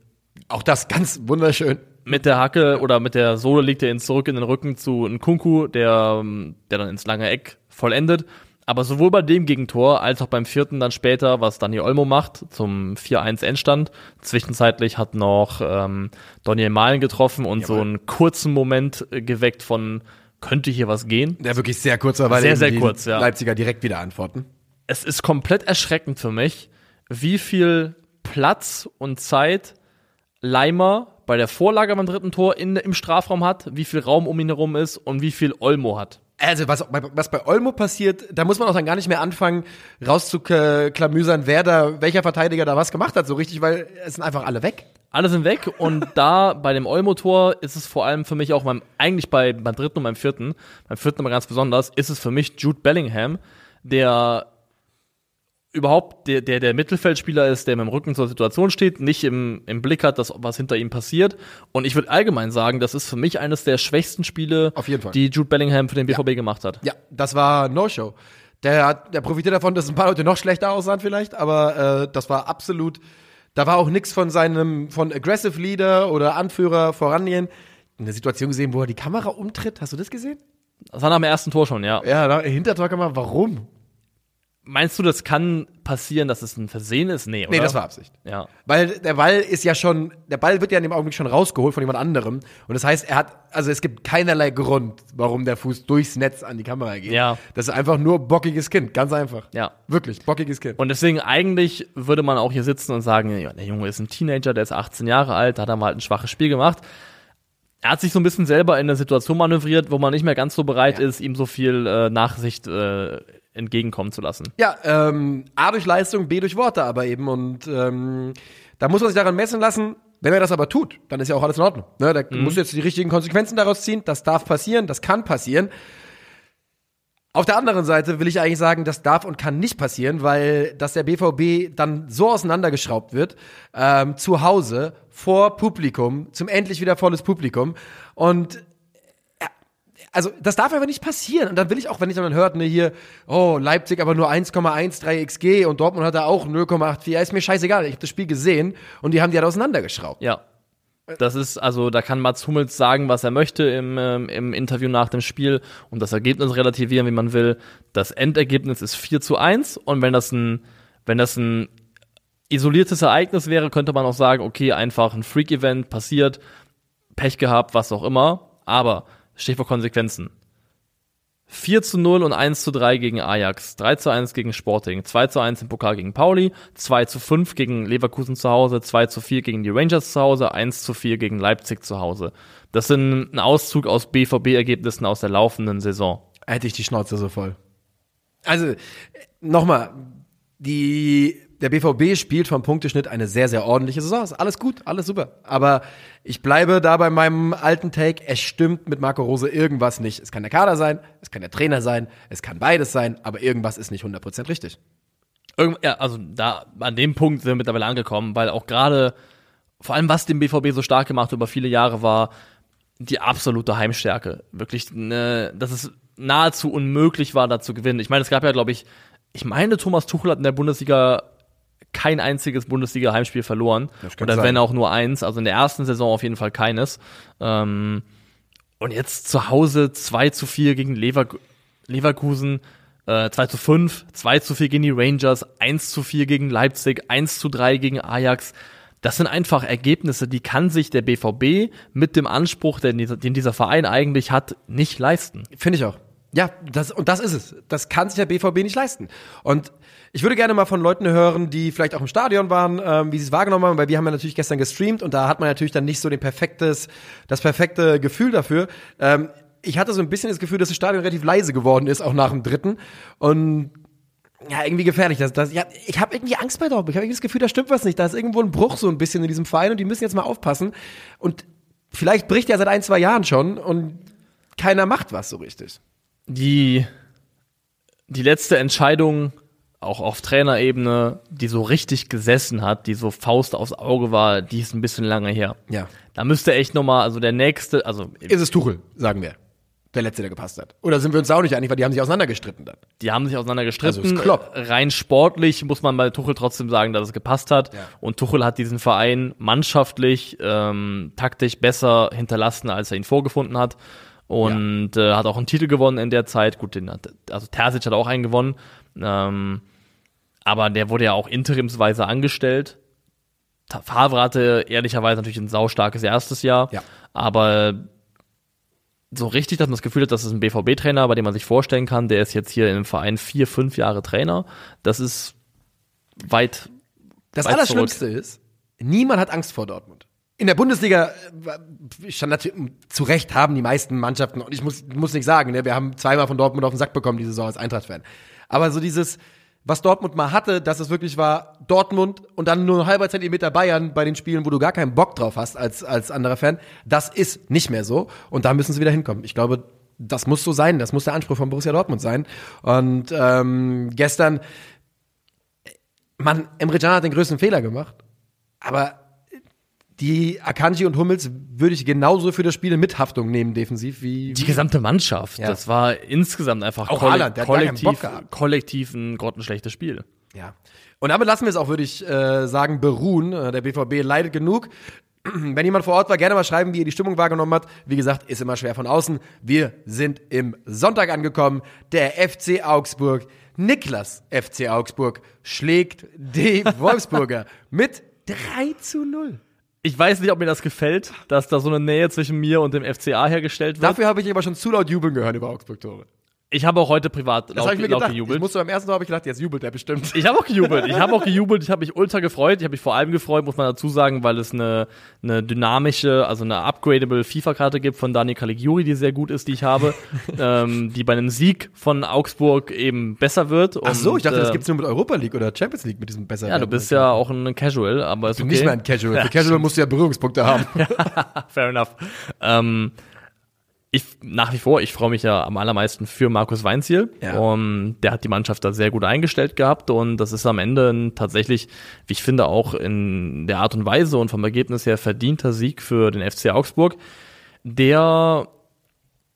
Speaker 2: auch das ganz wunderschön
Speaker 3: mit der Hacke oder mit der Sohle legt er ihn zurück in den Rücken zu Nkunku, der, ähm, der dann ins lange Eck vollendet. Aber sowohl bei dem Gegentor als auch beim vierten dann später, was Daniel Olmo macht, zum 4-1 Endstand. Zwischenzeitlich hat noch ähm, Daniel Malen getroffen und so einen kurzen Moment äh, geweckt von, könnte hier was gehen?
Speaker 2: Der wirklich sehr kurz war, weil
Speaker 3: Sehr, sehr kurz, ja.
Speaker 2: Leipziger direkt wieder antworten.
Speaker 3: Es ist komplett erschreckend für mich, wie viel Platz und Zeit Leimer bei der Vorlage beim dritten Tor in, im Strafraum hat, wie viel Raum um ihn herum ist und wie viel Olmo hat.
Speaker 2: Also, was, was bei Olmo passiert, da muss man auch dann gar nicht mehr anfangen, rauszuklamüsern, wer da, welcher Verteidiger da was gemacht hat, so richtig, weil es sind einfach alle weg.
Speaker 3: Alle sind weg und [LAUGHS] da bei dem Olmo-Tor ist es vor allem für mich auch beim, eigentlich bei, beim dritten und beim vierten, beim vierten aber ganz besonders, ist es für mich Jude Bellingham, der überhaupt der, der, der Mittelfeldspieler ist, der mit dem Rücken zur Situation steht, nicht im, im Blick hat, dass was hinter ihm passiert. Und ich würde allgemein sagen, das ist für mich eines der schwächsten Spiele,
Speaker 2: Auf jeden Fall.
Speaker 3: die Jude Bellingham für den BVB gemacht hat.
Speaker 2: Ja, das war No-Show. Der, hat, der profitiert davon, dass ein paar Leute noch schlechter aussahen vielleicht, aber äh, das war absolut, da war auch nichts von seinem, von Aggressive Leader oder Anführer vorangehen. In der Situation gesehen, wo er die Kamera umtritt, hast du das gesehen?
Speaker 3: Das war nach dem ersten Tor schon, ja.
Speaker 2: Ja, da, Hintertorkamera, warum?
Speaker 3: Meinst du, das kann passieren, dass es ein Versehen ist? Nee, oder?
Speaker 2: Nee, das war Absicht.
Speaker 3: Ja.
Speaker 2: Weil der Ball ist ja schon, der Ball wird ja in dem Augenblick schon rausgeholt von jemand anderem. Und das heißt, er hat, also es gibt keinerlei Grund, warum der Fuß durchs Netz an die Kamera geht.
Speaker 3: Ja.
Speaker 2: Das ist einfach nur bockiges Kind, ganz einfach.
Speaker 3: Ja.
Speaker 2: Wirklich, bockiges Kind.
Speaker 3: Und deswegen eigentlich würde man auch hier sitzen und sagen, ja, der Junge ist ein Teenager, der ist 18 Jahre alt, da hat er mal halt ein schwaches Spiel gemacht. Er hat sich so ein bisschen selber in eine Situation manövriert, wo man nicht mehr ganz so bereit
Speaker 2: Ja.
Speaker 3: ist, ihm so viel äh, Nachsicht äh, entgegenkommen zu lassen.
Speaker 2: Ja, ähm, A durch Leistung, B durch Worte aber eben. Und ähm, da muss man sich daran messen lassen. Wenn er das aber tut, dann ist ja auch alles in Ordnung. Ne? Da muss jetzt die richtigen Konsequenzen daraus ziehen. Das darf passieren, das kann passieren. Auf der anderen Seite will ich eigentlich sagen, das darf und kann nicht passieren, weil dass der BVB dann so auseinandergeschraubt wird, ähm, zu Hause, vor Publikum, zum endlich wieder volles Publikum. Und also das darf einfach nicht passieren. Und dann will ich auch, wenn ich dann hört, ne, hier, oh, Leipzig aber nur 1,13 XG und Dortmund hat da auch 0,84. Ja, ist mir scheißegal. Ich habe das Spiel gesehen und die haben die halt auseinandergeschraubt.
Speaker 3: Ja. Das ist, also da kann Mats Hummels sagen, was er möchte im, ähm, im Interview nach dem Spiel und das Ergebnis relativieren, wie man will. Das Endergebnis ist 4 zu 1 und wenn das ein, wenn das ein isoliertes Ereignis wäre, könnte man auch sagen, okay, einfach ein Freak-Event passiert, Pech gehabt, was auch immer. Aber Stichwort Konsequenzen. 4 zu 0 und 1 zu 3 gegen Ajax, 3 zu 1 gegen Sporting, 2 zu 1 im Pokal gegen Pauli, 2 zu 5 gegen Leverkusen zu Hause, 2 zu 4 gegen die Rangers zu Hause, 1 zu 4 gegen Leipzig zu Hause. Das sind ein Auszug aus BVB-Ergebnissen aus der laufenden Saison.
Speaker 2: Hätte ich die Schnauze so voll. Also, nochmal, die, der BVB spielt vom Punkteschnitt eine sehr, sehr ordentliche Saison. Ist alles gut, alles super. Aber ich bleibe da bei meinem alten Take. Es stimmt mit Marco Rose irgendwas nicht. Es kann der Kader sein, es kann der Trainer sein, es kann beides sein, aber irgendwas ist nicht 100% richtig.
Speaker 3: Irgend, ja, also da an dem Punkt sind wir mittlerweile angekommen, weil auch gerade vor allem was den BVB so stark gemacht über viele Jahre war die absolute Heimstärke. Wirklich, ne, dass es nahezu unmöglich war, da zu gewinnen. Ich meine, es gab ja, glaube ich, ich meine, Thomas Tuchel hat in der Bundesliga kein einziges Bundesliga-Heimspiel verloren. Oder
Speaker 2: sein.
Speaker 3: wenn auch nur eins. Also in der ersten Saison auf jeden Fall keines. Ähm, und jetzt zu Hause 2 zu 4 gegen Lever Leverkusen, äh, 2 zu 5, 2 zu 4 gegen die Rangers, 1 zu 4 gegen Leipzig, 1 zu 3 gegen Ajax. Das sind einfach Ergebnisse, die kann sich der BVB mit dem Anspruch, den dieser, den dieser Verein eigentlich hat, nicht leisten.
Speaker 2: Finde ich auch. Ja, das, und das ist es. Das kann sich der BVB nicht leisten. Und ich würde gerne mal von Leuten hören, die vielleicht auch im Stadion waren, ähm, wie sie es wahrgenommen haben, weil wir haben ja natürlich gestern gestreamt und da hat man natürlich dann nicht so den perfektes, das perfekte Gefühl dafür. Ähm, ich hatte so ein bisschen das Gefühl, dass das Stadion relativ leise geworden ist, auch nach dem dritten. Und ja, irgendwie gefährlich. Das, das, ja, ich habe irgendwie Angst bei Dortmund. Ich habe irgendwie das Gefühl, da stimmt was nicht. Da ist irgendwo ein Bruch so ein bisschen in diesem Verein und die müssen jetzt mal aufpassen. Und vielleicht bricht er seit ein, zwei Jahren schon und keiner macht was so richtig.
Speaker 3: Die, die letzte Entscheidung, auch auf Trainerebene, die so richtig gesessen hat, die so Faust aufs Auge war, die ist ein bisschen lange her.
Speaker 2: Ja.
Speaker 3: Da müsste echt nochmal, also der nächste, also
Speaker 2: Ist es Tuchel, sagen wir. der letzte, der gepasst hat. Oder sind wir uns da auch nicht einig, weil die haben sich auseinandergestritten dann.
Speaker 3: Die haben sich auseinander gestritten.
Speaker 2: Also ist Klopp.
Speaker 3: Rein sportlich muss man bei Tuchel trotzdem sagen, dass es gepasst hat.
Speaker 2: Ja.
Speaker 3: Und Tuchel hat diesen Verein mannschaftlich, ähm, taktisch besser hinterlassen, als er ihn vorgefunden hat. Und äh, hat auch einen Titel gewonnen in der Zeit. Gut, den hat, also Terzic hat auch einen gewonnen. Ähm, aber der wurde ja auch interimsweise angestellt. Favre hatte ehrlicherweise natürlich ein saustarkes erstes Jahr.
Speaker 2: Ja.
Speaker 3: Aber so richtig, dass man das Gefühl hat, das ist ein BVB-Trainer, bei dem man sich vorstellen kann, der ist jetzt hier im Verein vier, fünf Jahre Trainer. Das ist weit.
Speaker 2: Das
Speaker 3: weit
Speaker 2: Allerschlimmste ist, niemand hat Angst vor Dortmund. In der Bundesliga, äh, Standard, zu Recht haben die meisten Mannschaften, und ich muss, muss nicht sagen, ne, wir haben zweimal von Dortmund auf den Sack bekommen diese Saison als Eintracht-Fan. Aber so dieses, was Dortmund mal hatte, dass es wirklich war Dortmund und dann nur ein halber Zentimeter Bayern bei den Spielen, wo du gar keinen Bock drauf hast als, als anderer Fan, das ist nicht mehr so. Und da müssen sie wieder hinkommen. Ich glaube, das muss so sein. Das muss der Anspruch von Borussia Dortmund sein. Und ähm, gestern, Mann, Emre Can hat den größten Fehler gemacht. Aber die Akanji und Hummels würde ich genauso für das Spiel in Mithaftung nehmen, defensiv, wie.
Speaker 3: Die gesamte Mannschaft.
Speaker 2: Ja.
Speaker 3: Das war insgesamt einfach
Speaker 2: Auch
Speaker 3: kolle-
Speaker 2: Haaland,
Speaker 3: kollektiv, kollektiv ein grottenschlechtes Spiel.
Speaker 2: Ja. Und damit lassen wir es auch, würde ich äh, sagen, beruhen. Äh, Der BVB leidet genug. [CLEARS THROAT] Wenn jemand vor Ort war, gerne mal schreiben, wie ihr die Stimmung wahrgenommen habt. Wie gesagt, ist immer schwer von außen. Wir sind im Sonntag angekommen. Der FC Augsburg, Niklas FC Augsburg, schlägt die [LAUGHS] Wolfsburger mit 3 zu 0.
Speaker 3: Ich weiß nicht, ob mir das gefällt, dass da so eine Nähe zwischen mir und dem FCA hergestellt wird.
Speaker 2: Dafür habe ich aber schon zu laut jubeln gehört über Augsburg-Tore.
Speaker 3: Ich habe auch heute privat
Speaker 2: Das
Speaker 3: laut,
Speaker 2: ich mir
Speaker 3: laut
Speaker 2: gedacht. Ich
Speaker 3: gejubelt.
Speaker 2: musste beim ersten Mal habe ich gedacht, jetzt jubelt er bestimmt.
Speaker 3: Ich habe auch gejubelt. Ich habe auch [LAUGHS] gejubelt. Ich habe mich ultra gefreut. Ich habe mich vor allem gefreut, muss man dazu sagen, weil es eine, eine dynamische, also eine upgradable FIFA-Karte gibt von Dani Caligiuri, die sehr gut ist, die ich habe, [LAUGHS] ähm, die bei einem Sieg von Augsburg eben besser wird.
Speaker 2: Ach so,
Speaker 3: Und,
Speaker 2: ich dachte, das
Speaker 3: äh,
Speaker 2: gibt's nur mit Europa League oder Champions League mit diesem besser.
Speaker 3: Ja, du bist ja auch ein Casual, aber ist okay.
Speaker 2: nicht mehr ein Casual. [LAUGHS] Für Casual musst du ja Berührungspunkte haben.
Speaker 3: Fair enough. Ähm, ich nach wie vor, ich freue mich ja am allermeisten für Markus Weinziel.
Speaker 2: Ja.
Speaker 3: Um, der hat die Mannschaft da sehr gut eingestellt gehabt und das ist am Ende ein tatsächlich, wie ich finde, auch in der Art und Weise und vom Ergebnis her verdienter Sieg für den FC Augsburg, der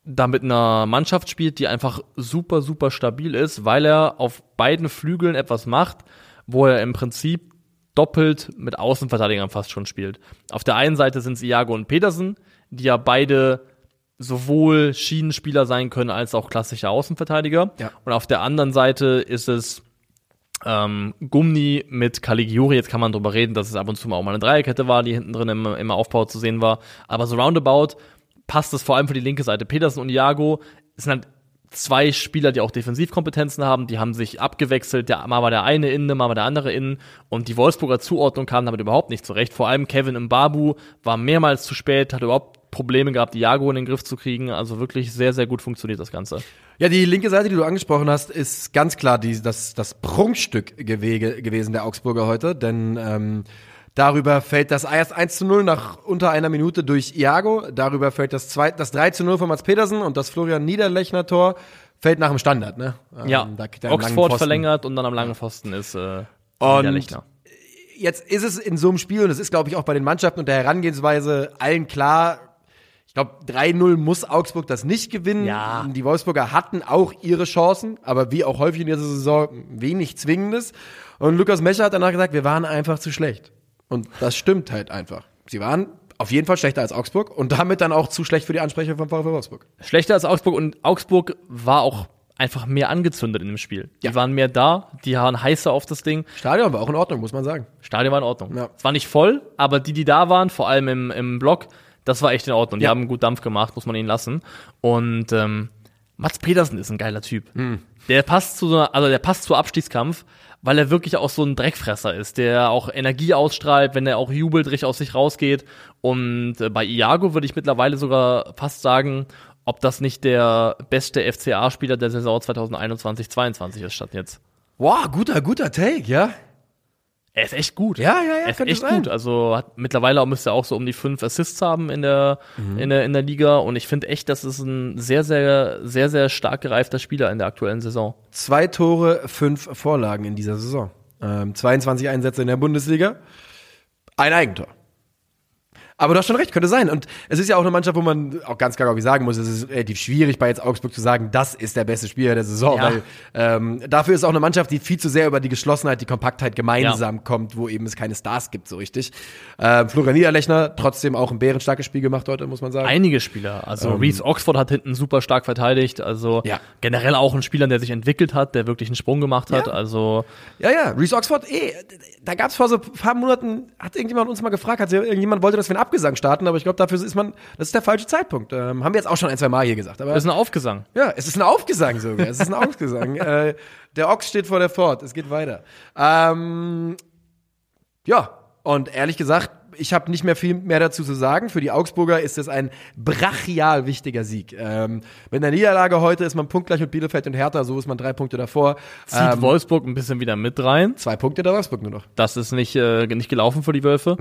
Speaker 3: da mit einer Mannschaft spielt, die einfach super, super stabil ist, weil er auf beiden Flügeln etwas macht, wo er im Prinzip doppelt mit Außenverteidigern fast schon spielt. Auf der einen Seite sind es Iago und Petersen, die ja beide sowohl Schienenspieler sein können als auch klassische Außenverteidiger.
Speaker 2: Ja.
Speaker 3: Und auf der anderen Seite ist es ähm, Gumni mit Caligiuri. Jetzt kann man drüber reden, dass es ab und zu mal auch mal eine Dreierkette war, die hinten drin im, im Aufbau zu sehen war. Aber so roundabout passt es vor allem für die linke Seite. Petersen und Iago sind halt zwei Spieler, die auch Defensivkompetenzen haben, die haben sich abgewechselt, der, mal war der eine innen, mal war der andere innen und die Wolfsburger Zuordnung kam damit überhaupt nicht zurecht. Vor allem Kevin Mbabu war mehrmals zu spät, hat überhaupt Probleme gehabt, Iago in den Griff zu kriegen. Also wirklich sehr, sehr gut funktioniert das Ganze.
Speaker 2: Ja, die linke Seite, die du angesprochen hast, ist ganz klar die, das, das Prunkstück gewege, gewesen der Augsburger heute, denn ähm, darüber fällt das erst 1 zu 0 nach unter einer Minute durch Iago, darüber fällt das, zwei, das 3 zu 0 von Mats Petersen und das Florian Niederlechner Tor fällt nach dem Standard, ne? Ähm,
Speaker 3: Ja,
Speaker 2: da
Speaker 3: Oxford verlängert und dann am langen Pfosten ist äh,
Speaker 2: Und-
Speaker 3: Niederlechner.
Speaker 2: jetzt ist es in so einem Spiel, und es ist, glaube ich, auch bei den Mannschaften und der Herangehensweise allen klar, glaube, 3-0 muss Augsburg das nicht gewinnen.
Speaker 3: Ja.
Speaker 2: Die Wolfsburger hatten auch ihre Chancen, aber wie auch häufig in dieser Saison wenig Zwingendes. Und Lukas Mescher hat danach gesagt, wir waren einfach zu schlecht. Und das stimmt halt einfach. Sie waren auf jeden Fall schlechter als Augsburg und damit dann auch zu schlecht für die Ansprecher von VfL Wolfsburg.
Speaker 3: Schlechter als Augsburg und Augsburg war auch einfach mehr angezündet in dem Spiel. Die
Speaker 2: Ja.
Speaker 3: waren mehr da, die waren heißer auf das Ding.
Speaker 2: Stadion war auch in Ordnung, muss man sagen.
Speaker 3: Stadion war in Ordnung.
Speaker 2: Ja.
Speaker 3: Es war nicht voll, aber die, die da waren, vor allem im, im Block, das war echt in Ordnung. Die
Speaker 2: Ja.
Speaker 3: haben gut Dampf gemacht, muss man ihnen lassen. Und ähm, Mats Petersen ist ein geiler Typ.
Speaker 2: Hm.
Speaker 3: Der passt zu so einer, also der passt zu Abstiegskampf, weil er wirklich auch so ein Dreckfresser ist, der auch Energie ausstrahlt, wenn er auch jubelt, richtig aus sich rausgeht. Und äh, bei Iago würde ich mittlerweile sogar fast sagen, ob das nicht der beste FCA-Spieler der Saison 2021-22 ist, statt jetzt.
Speaker 2: Wow, guter, guter Take, ja?
Speaker 3: Er ist echt gut.
Speaker 2: Ja, ja, ja,
Speaker 3: Er ist echt
Speaker 2: sein.
Speaker 3: gut. Also hat, mittlerweile müsste er auch so um die fünf Assists haben in der,
Speaker 2: Mhm.
Speaker 3: in der, in der Liga. Und ich finde echt, das ist ein sehr, sehr, sehr, sehr stark gereifter Spieler in der aktuellen Saison.
Speaker 2: Zwei Tore, fünf Vorlagen in dieser Saison. Ähm, 22 Einsätze in der Bundesliga. Ein Eigentor. Aber du hast schon recht, könnte sein. Und es ist ja auch eine Mannschaft, wo man auch ganz klar sagen muss, es ist relativ schwierig bei jetzt Augsburg zu sagen, das ist der beste Spieler der Saison,
Speaker 3: Ja.
Speaker 2: weil ähm, dafür ist auch eine Mannschaft, die viel zu sehr über die Geschlossenheit, die Kompaktheit gemeinsam kommt, wo eben es keine Stars gibt, so richtig. Ähm, Florian Niederlechner trotzdem auch ein bärenstarkes Spiel gemacht heute, muss man sagen.
Speaker 3: Einige Spieler. Also Reese Oxford hat hinten super stark verteidigt. Also
Speaker 2: Ja.
Speaker 3: generell auch ein Spieler, der sich entwickelt hat, der wirklich einen Sprung gemacht hat.
Speaker 2: Ja.
Speaker 3: Also
Speaker 2: Ja, ja, Reese Oxford, eh, da gab es vor so ein paar Monaten, hat irgendjemand uns mal gefragt, hat irgendjemand wollte, dass wir einen Abgesang starten, aber ich glaube, dafür ist man, das ist der falsche Zeitpunkt. Ähm, haben wir jetzt auch schon ein, zwei Mal hier gesagt. Aber
Speaker 3: das ist ein Aufgesang.
Speaker 2: ja, es ist ein Aufgesang sogar. Es ist ein Aufgesang. [LAUGHS] äh, der Ochs steht vor der Fort. Es geht weiter. Ähm, ja, und ehrlich gesagt, ich habe nicht mehr viel mehr dazu zu sagen. Für die Augsburger ist es ein brachial wichtiger Sieg. Ähm, mit einer Niederlage heute ist man punktgleich mit Bielefeld und Hertha, so ist man drei Punkte davor.
Speaker 3: Zieht
Speaker 2: Ähm,
Speaker 3: Wolfsburg ein bisschen wieder mit rein.
Speaker 2: zwei Punkte der Wolfsburg nur noch.
Speaker 3: Das ist nicht, äh, nicht gelaufen für die Wölfe.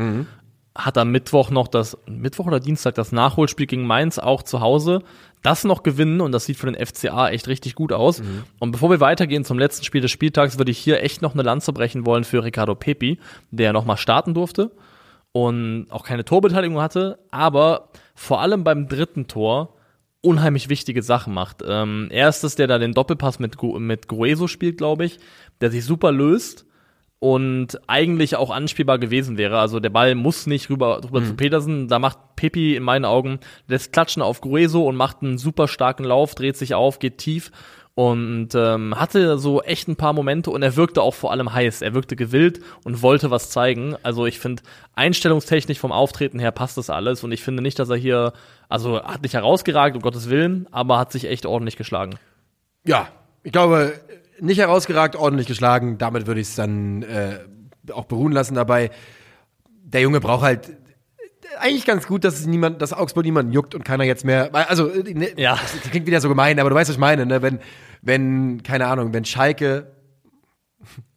Speaker 3: Hat am Mittwoch noch das, Mittwoch oder Dienstag das Nachholspiel gegen Mainz auch zu Hause. Das noch gewinnen und das sieht für den FCA echt richtig gut aus. Und bevor wir weitergehen zum letzten Spiel des Spieltags, würde ich hier echt noch eine Lanze brechen wollen für Ricardo Pepi, der nochmal starten durfte und auch keine Torbeteiligung hatte, aber vor allem beim dritten Tor unheimlich wichtige Sachen macht. Ähm, er ist es, der da den Doppelpass mit, mit Grueso spielt, glaube ich, der sich super löst und eigentlich auch anspielbar gewesen wäre. Also der Ball muss nicht rüber, rüber zu Petersen. Da macht Pepi in meinen Augen lässt Klatschen auf Grueso und macht einen super starken Lauf, dreht sich auf, geht tief und ähm, hatte so echt ein paar Momente und er wirkte auch vor allem heiß. Er wirkte gewillt und wollte was zeigen. Also ich finde, einstellungstechnisch vom Auftreten her passt das alles und ich finde nicht, dass er hier, also hat nicht herausgeragt, um Gottes Willen, aber hat sich echt ordentlich geschlagen.
Speaker 2: Ja, ich glaube, nicht herausgeragt, ordentlich geschlagen. Damit würde ich es dann äh, auch beruhen lassen dabei. Der Junge braucht halt eigentlich ganz gut, dass es niemand, dass Augsburg niemanden juckt und keiner jetzt mehr. Also, äh, ne,
Speaker 3: Ja.
Speaker 2: das klingt wieder so gemein, aber du weißt, was ich meine, ne? Wenn, wenn, keine Ahnung, wenn Schalke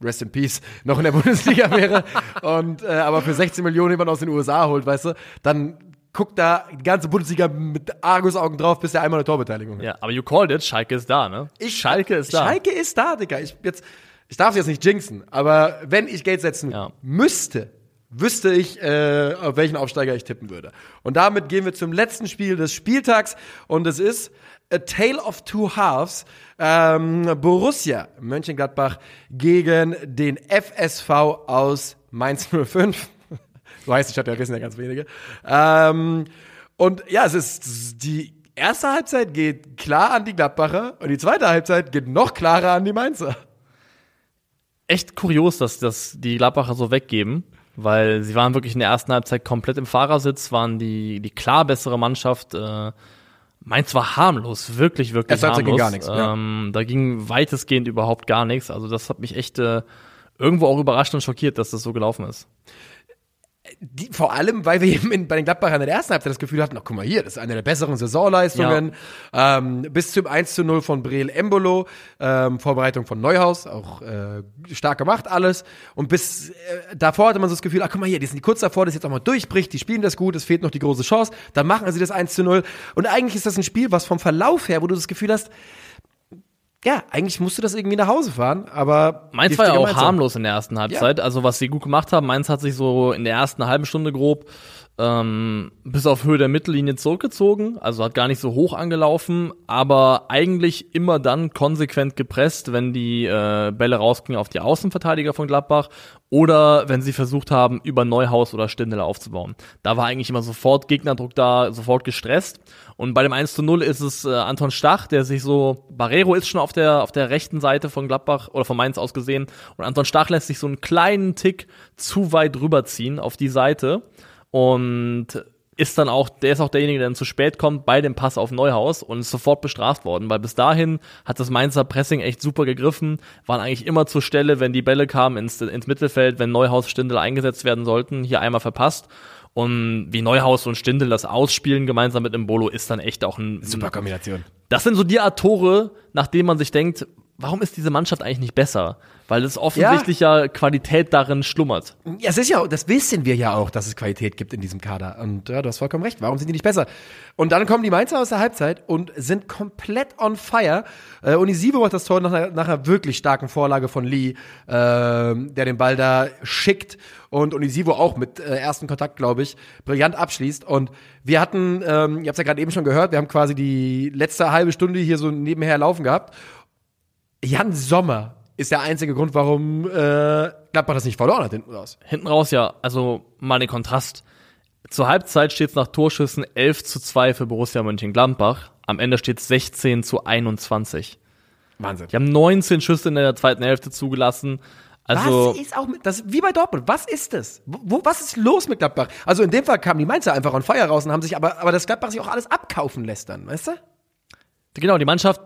Speaker 2: Rest in Peace, noch in der Bundesliga [LAUGHS] wäre und äh, aber für 16 Millionen jemand aus den USA holt, weißt du, dann guckt da die ganze Bundesliga mit Argusaugen drauf, bis der einmal eine Torbeteiligung hat.
Speaker 3: Ja, aber you called it, Schalke ist da, ne? Schalke ist da.
Speaker 2: Schalke ist da, Digga. Ich, jetzt, ich darf es jetzt nicht jinxen, aber wenn ich Geld setzen
Speaker 3: Ja.
Speaker 2: müsste, wüsste ich, äh, auf welchen Aufsteiger ich tippen würde. Und damit gehen wir zum letzten Spiel des Spieltags und es ist A Tale of Two Halves. Ähm, Borussia Mönchengladbach gegen den FSV aus Mainz 05. heißt die Stadt, ja wissen ja ganz wenige. Ähm, und ja, es ist die erste Halbzeit geht klar an die Gladbacher und die zweite Halbzeit geht noch klarer an die Mainzer.
Speaker 3: echt kurios, dass das die Gladbacher so weggeben, weil sie waren wirklich in der ersten Halbzeit komplett im Fahrersitz, waren die, die klar bessere Mannschaft. Äh, Mainz war harmlos, wirklich, wirklich
Speaker 2: Halbzeit
Speaker 3: harmlos.
Speaker 2: ging gar nichts, ja.
Speaker 3: ähm, Da ging weitestgehend überhaupt gar nichts. Also das hat mich echt äh, irgendwo auch überrascht und schockiert, dass das so gelaufen ist.
Speaker 2: Die, vor allem, weil wir [LAUGHS] eben in, bei den Gladbachern in der ersten Halbzeit das Gefühl hatten, ach, guck mal hier, das ist eine der besseren Saisonleistungen. Ähm, bis zum 1 zu 0 von Breel Embolo, ähm, Vorbereitung von Neuhaus, auch äh, stark gemacht alles. Und bis äh, davor hatte man so das Gefühl, ach guck mal hier, die sind kurz davor, dass jetzt auch mal durchbricht, die spielen das gut, es fehlt noch die große Chance, dann machen sie das 1 zu 0. Und eigentlich ist das ein Spiel, was vom Verlauf her, wo du das Gefühl hast, ja, eigentlich musst du das irgendwie nach Hause fahren, aber
Speaker 3: Mainz war ja auch harmlos in der ersten Halbzeit. Also was sie gut gemacht haben, Mainz hat sich so in der ersten halben Stunde grob ähm, bis auf Höhe der Mittellinie zurückgezogen, also hat gar nicht so hoch angelaufen, aber eigentlich immer dann konsequent gepresst, wenn die äh, Bälle rausgingen auf die Außenverteidiger von Gladbach oder wenn sie versucht haben, über Neuhaus oder Stindel aufzubauen. Da war eigentlich immer sofort Gegnerdruck da, sofort gestresst. Und bei dem 1 zu 0 ist es äh, Anton Stach, der sich so, Barrero ist schon auf der, auf der rechten Seite von Gladbach oder von Mainz aus gesehen. Und Anton Stach lässt sich so einen kleinen Tick zu weit rüberziehen auf die Seite. Und ist dann auch, der ist auch derjenige, der dann zu spät kommt bei dem Pass auf Neuhaus und ist sofort bestraft worden, weil bis dahin hat das Mainzer Pressing echt super gegriffen, waren eigentlich immer zur Stelle, wenn die Bälle kamen ins, ins Mittelfeld, wenn Neuhaus Stindel eingesetzt werden sollten, hier einmal verpasst. Und wie Neuhaus und Stindel das ausspielen gemeinsam mit Mbolo ist dann echt auch ein
Speaker 2: Super Kombination.
Speaker 3: das sind so die Art Tore, nach denen man sich denkt, warum ist diese Mannschaft eigentlich nicht besser? Weil es offensichtlich ja, Qualität darin schlummert.
Speaker 2: Ja, es ist ja, das wissen wir ja auch, dass es Qualität gibt in diesem Kader. Und ja, du hast vollkommen recht. Warum sind die nicht besser? Und dann kommen die Mainzer aus der Halbzeit und sind komplett on fire. Äh, Unisivo macht das Tor nach einer, nach einer wirklich starken Vorlage von Lee, äh, der den Ball da schickt und Unisivo auch mit äh, ersten Kontakt, glaube ich, brillant abschließt. Und wir hatten, ähm, ihr habt ja gerade eben schon gehört, wir haben quasi die letzte halbe Stunde hier so nebenher laufen gehabt. Jan Sommer ist der einzige Grund, warum äh, Gladbach das nicht verloren hat hinten raus.
Speaker 3: Hinten raus ja, also mal den Kontrast. Zur Halbzeit steht es nach Torschüssen 11 zu 2 für Borussia Mönchengladbach. Am Ende steht es 16 zu 21.
Speaker 2: Wahnsinn.
Speaker 3: Die haben 19 Schüsse in der zweiten Hälfte zugelassen. Also,
Speaker 2: was ist auch mit, das, wie bei Dortmund, was ist das? Wo, was ist los mit Gladbach? Also in dem Fall kamen die Mainzer einfach on fire raus und haben sich, aber, aber das Gladbach sich auch alles abkaufen lässt dann, weißt du?
Speaker 3: Genau, die Mannschaft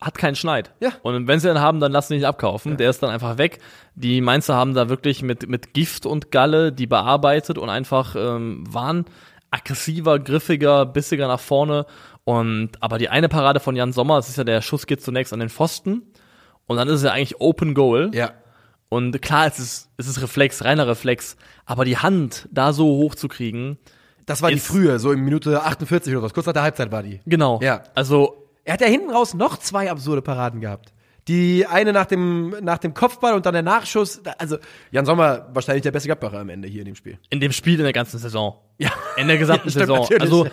Speaker 3: hat keinen Schneid.
Speaker 2: Ja.
Speaker 3: Und wenn sie den haben, dann lassen sie nicht abkaufen. Ja. Der ist dann einfach weg. Die Mainzer haben da wirklich mit, mit Gift und Galle die bearbeitet und einfach ähm, waren aggressiver, griffiger, bissiger nach vorne. Und aber die eine Parade von Jan Sommer, das ist ja der Schuss geht zunächst an den Pfosten und dann ist es ja eigentlich Open Goal.
Speaker 2: Ja.
Speaker 3: Und klar, es ist, es ist Reflex, reiner Reflex, aber die Hand da so hoch zu kriegen.
Speaker 2: Das war die frühe, so in Minute 48 oder was, kurz nach der Halbzeit war die.
Speaker 3: Genau.
Speaker 2: Ja.
Speaker 3: Also
Speaker 2: er hat ja hinten raus noch zwei absurde Paraden gehabt. Die eine nach dem, nach dem Kopfball und dann der Nachschuss. Also, Jan Sommer wahrscheinlich der beste Gladbacher am Ende hier in dem Spiel.
Speaker 3: In dem Spiel in der ganzen Saison.
Speaker 2: Ja.
Speaker 3: In der gesamten [LAUGHS]
Speaker 2: Stimmt,
Speaker 3: Saison. Also,
Speaker 2: ja.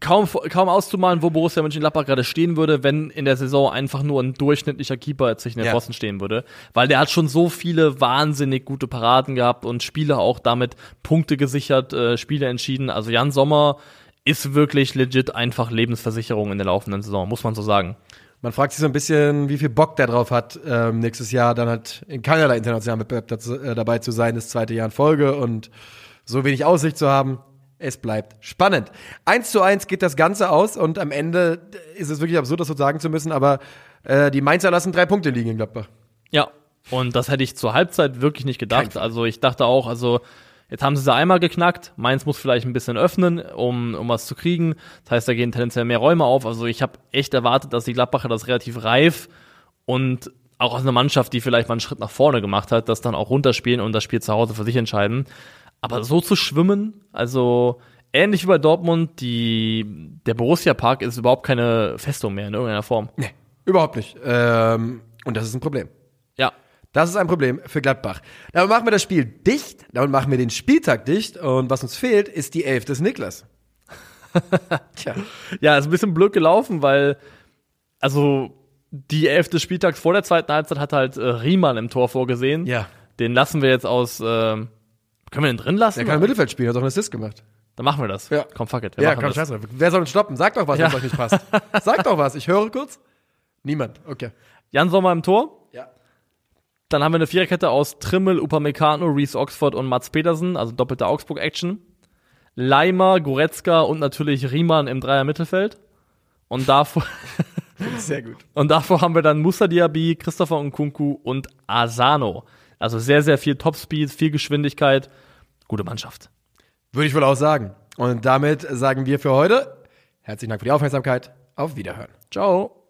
Speaker 3: kaum, kaum auszumalen, wo Borussia Mönchengladbach gerade stehen würde, wenn in der Saison einfach nur ein durchschnittlicher Keeper zwischen den
Speaker 2: Ja.
Speaker 3: Pfosten stehen würde. Weil der hat schon so viele wahnsinnig gute Paraden gehabt und Spiele auch damit Punkte gesichert, äh, Spiele entschieden. Also Jan Sommer ist wirklich legit einfach Lebensversicherung in der laufenden Saison, muss man so sagen.
Speaker 2: Man fragt sich so ein bisschen, wie viel Bock der drauf hat, ähm, nächstes Jahr dann halt in keinerlei internationalen Wettbewerb dazu- äh, dabei zu sein, das zweite Jahr in Folge und so wenig Aussicht zu haben. Es bleibt spannend. Eins zu eins geht das Ganze aus und am Ende ist es wirklich absurd, das so sagen zu müssen, aber äh, die Mainzer lassen drei Punkte liegen in Gladbach.
Speaker 3: Ja, und das hätte ich zur Halbzeit wirklich nicht
Speaker 2: Kein
Speaker 3: gedacht.
Speaker 2: Fall.
Speaker 3: Also ich dachte auch, also jetzt haben sie sie einmal geknackt. Mainz muss vielleicht ein bisschen öffnen, um, um was zu kriegen. Das heißt, da gehen tendenziell mehr Räume auf. Also ich habe echt erwartet, dass die Gladbacher das relativ reif und auch aus einer Mannschaft, die vielleicht mal einen Schritt nach vorne gemacht hat, das dann auch runterspielen und das Spiel zu Hause für sich entscheiden. Aber so zu schwimmen, also ähnlich wie bei Dortmund, die, der Borussia Park ist überhaupt keine Festung mehr in irgendeiner Form.
Speaker 2: Nee, überhaupt nicht. Ähm, und das ist ein Problem.
Speaker 3: Ja,
Speaker 2: Das ist ein Problem für Gladbach. Damit machen wir das Spiel dicht, damit machen wir den Spieltag dicht und was uns fehlt, ist die Elf des Niklas. [LAUGHS] Tja.
Speaker 3: Ja, ist ein bisschen blöd gelaufen, weil, also, die Elf des Spieltags vor der zweiten Halbzeit hat halt äh, Riemann im Tor vorgesehen.
Speaker 2: Ja.
Speaker 3: Den lassen wir jetzt aus, ähm, können wir den drin lassen?
Speaker 2: Der kann im Mittelfeld spielen, hat auch einen Assist gemacht.
Speaker 3: Dann machen wir das.
Speaker 2: Ja.
Speaker 3: Komm, fuck it. Wir
Speaker 2: Ja, komm,
Speaker 3: das.
Speaker 2: scheiße. Wer soll uns stoppen? Sagt doch was, wenn es
Speaker 3: Ja.
Speaker 2: euch nicht passt. Sagt doch was, ich höre kurz. Niemand, okay.
Speaker 3: Jan Sommer im Tor. Dann haben wir eine Viererkette aus Trimmel, Upamecano, Reese Oxford und Mats Petersen, also doppelte Augsburg-Action. Leimer, Goretzka und natürlich Riemann im Dreier-Mittelfeld. Und davor,
Speaker 2: Sehr gut. [LAUGHS]
Speaker 3: Und davor haben wir dann Musa Diaby, Christopher Nkunku und Asano. Also sehr, sehr viel Topspeed, viel Geschwindigkeit. Gute Mannschaft.
Speaker 2: Würde ich wohl auch sagen. Und damit sagen wir für heute herzlichen Dank für die Aufmerksamkeit. Auf Wiederhören.
Speaker 3: Ciao.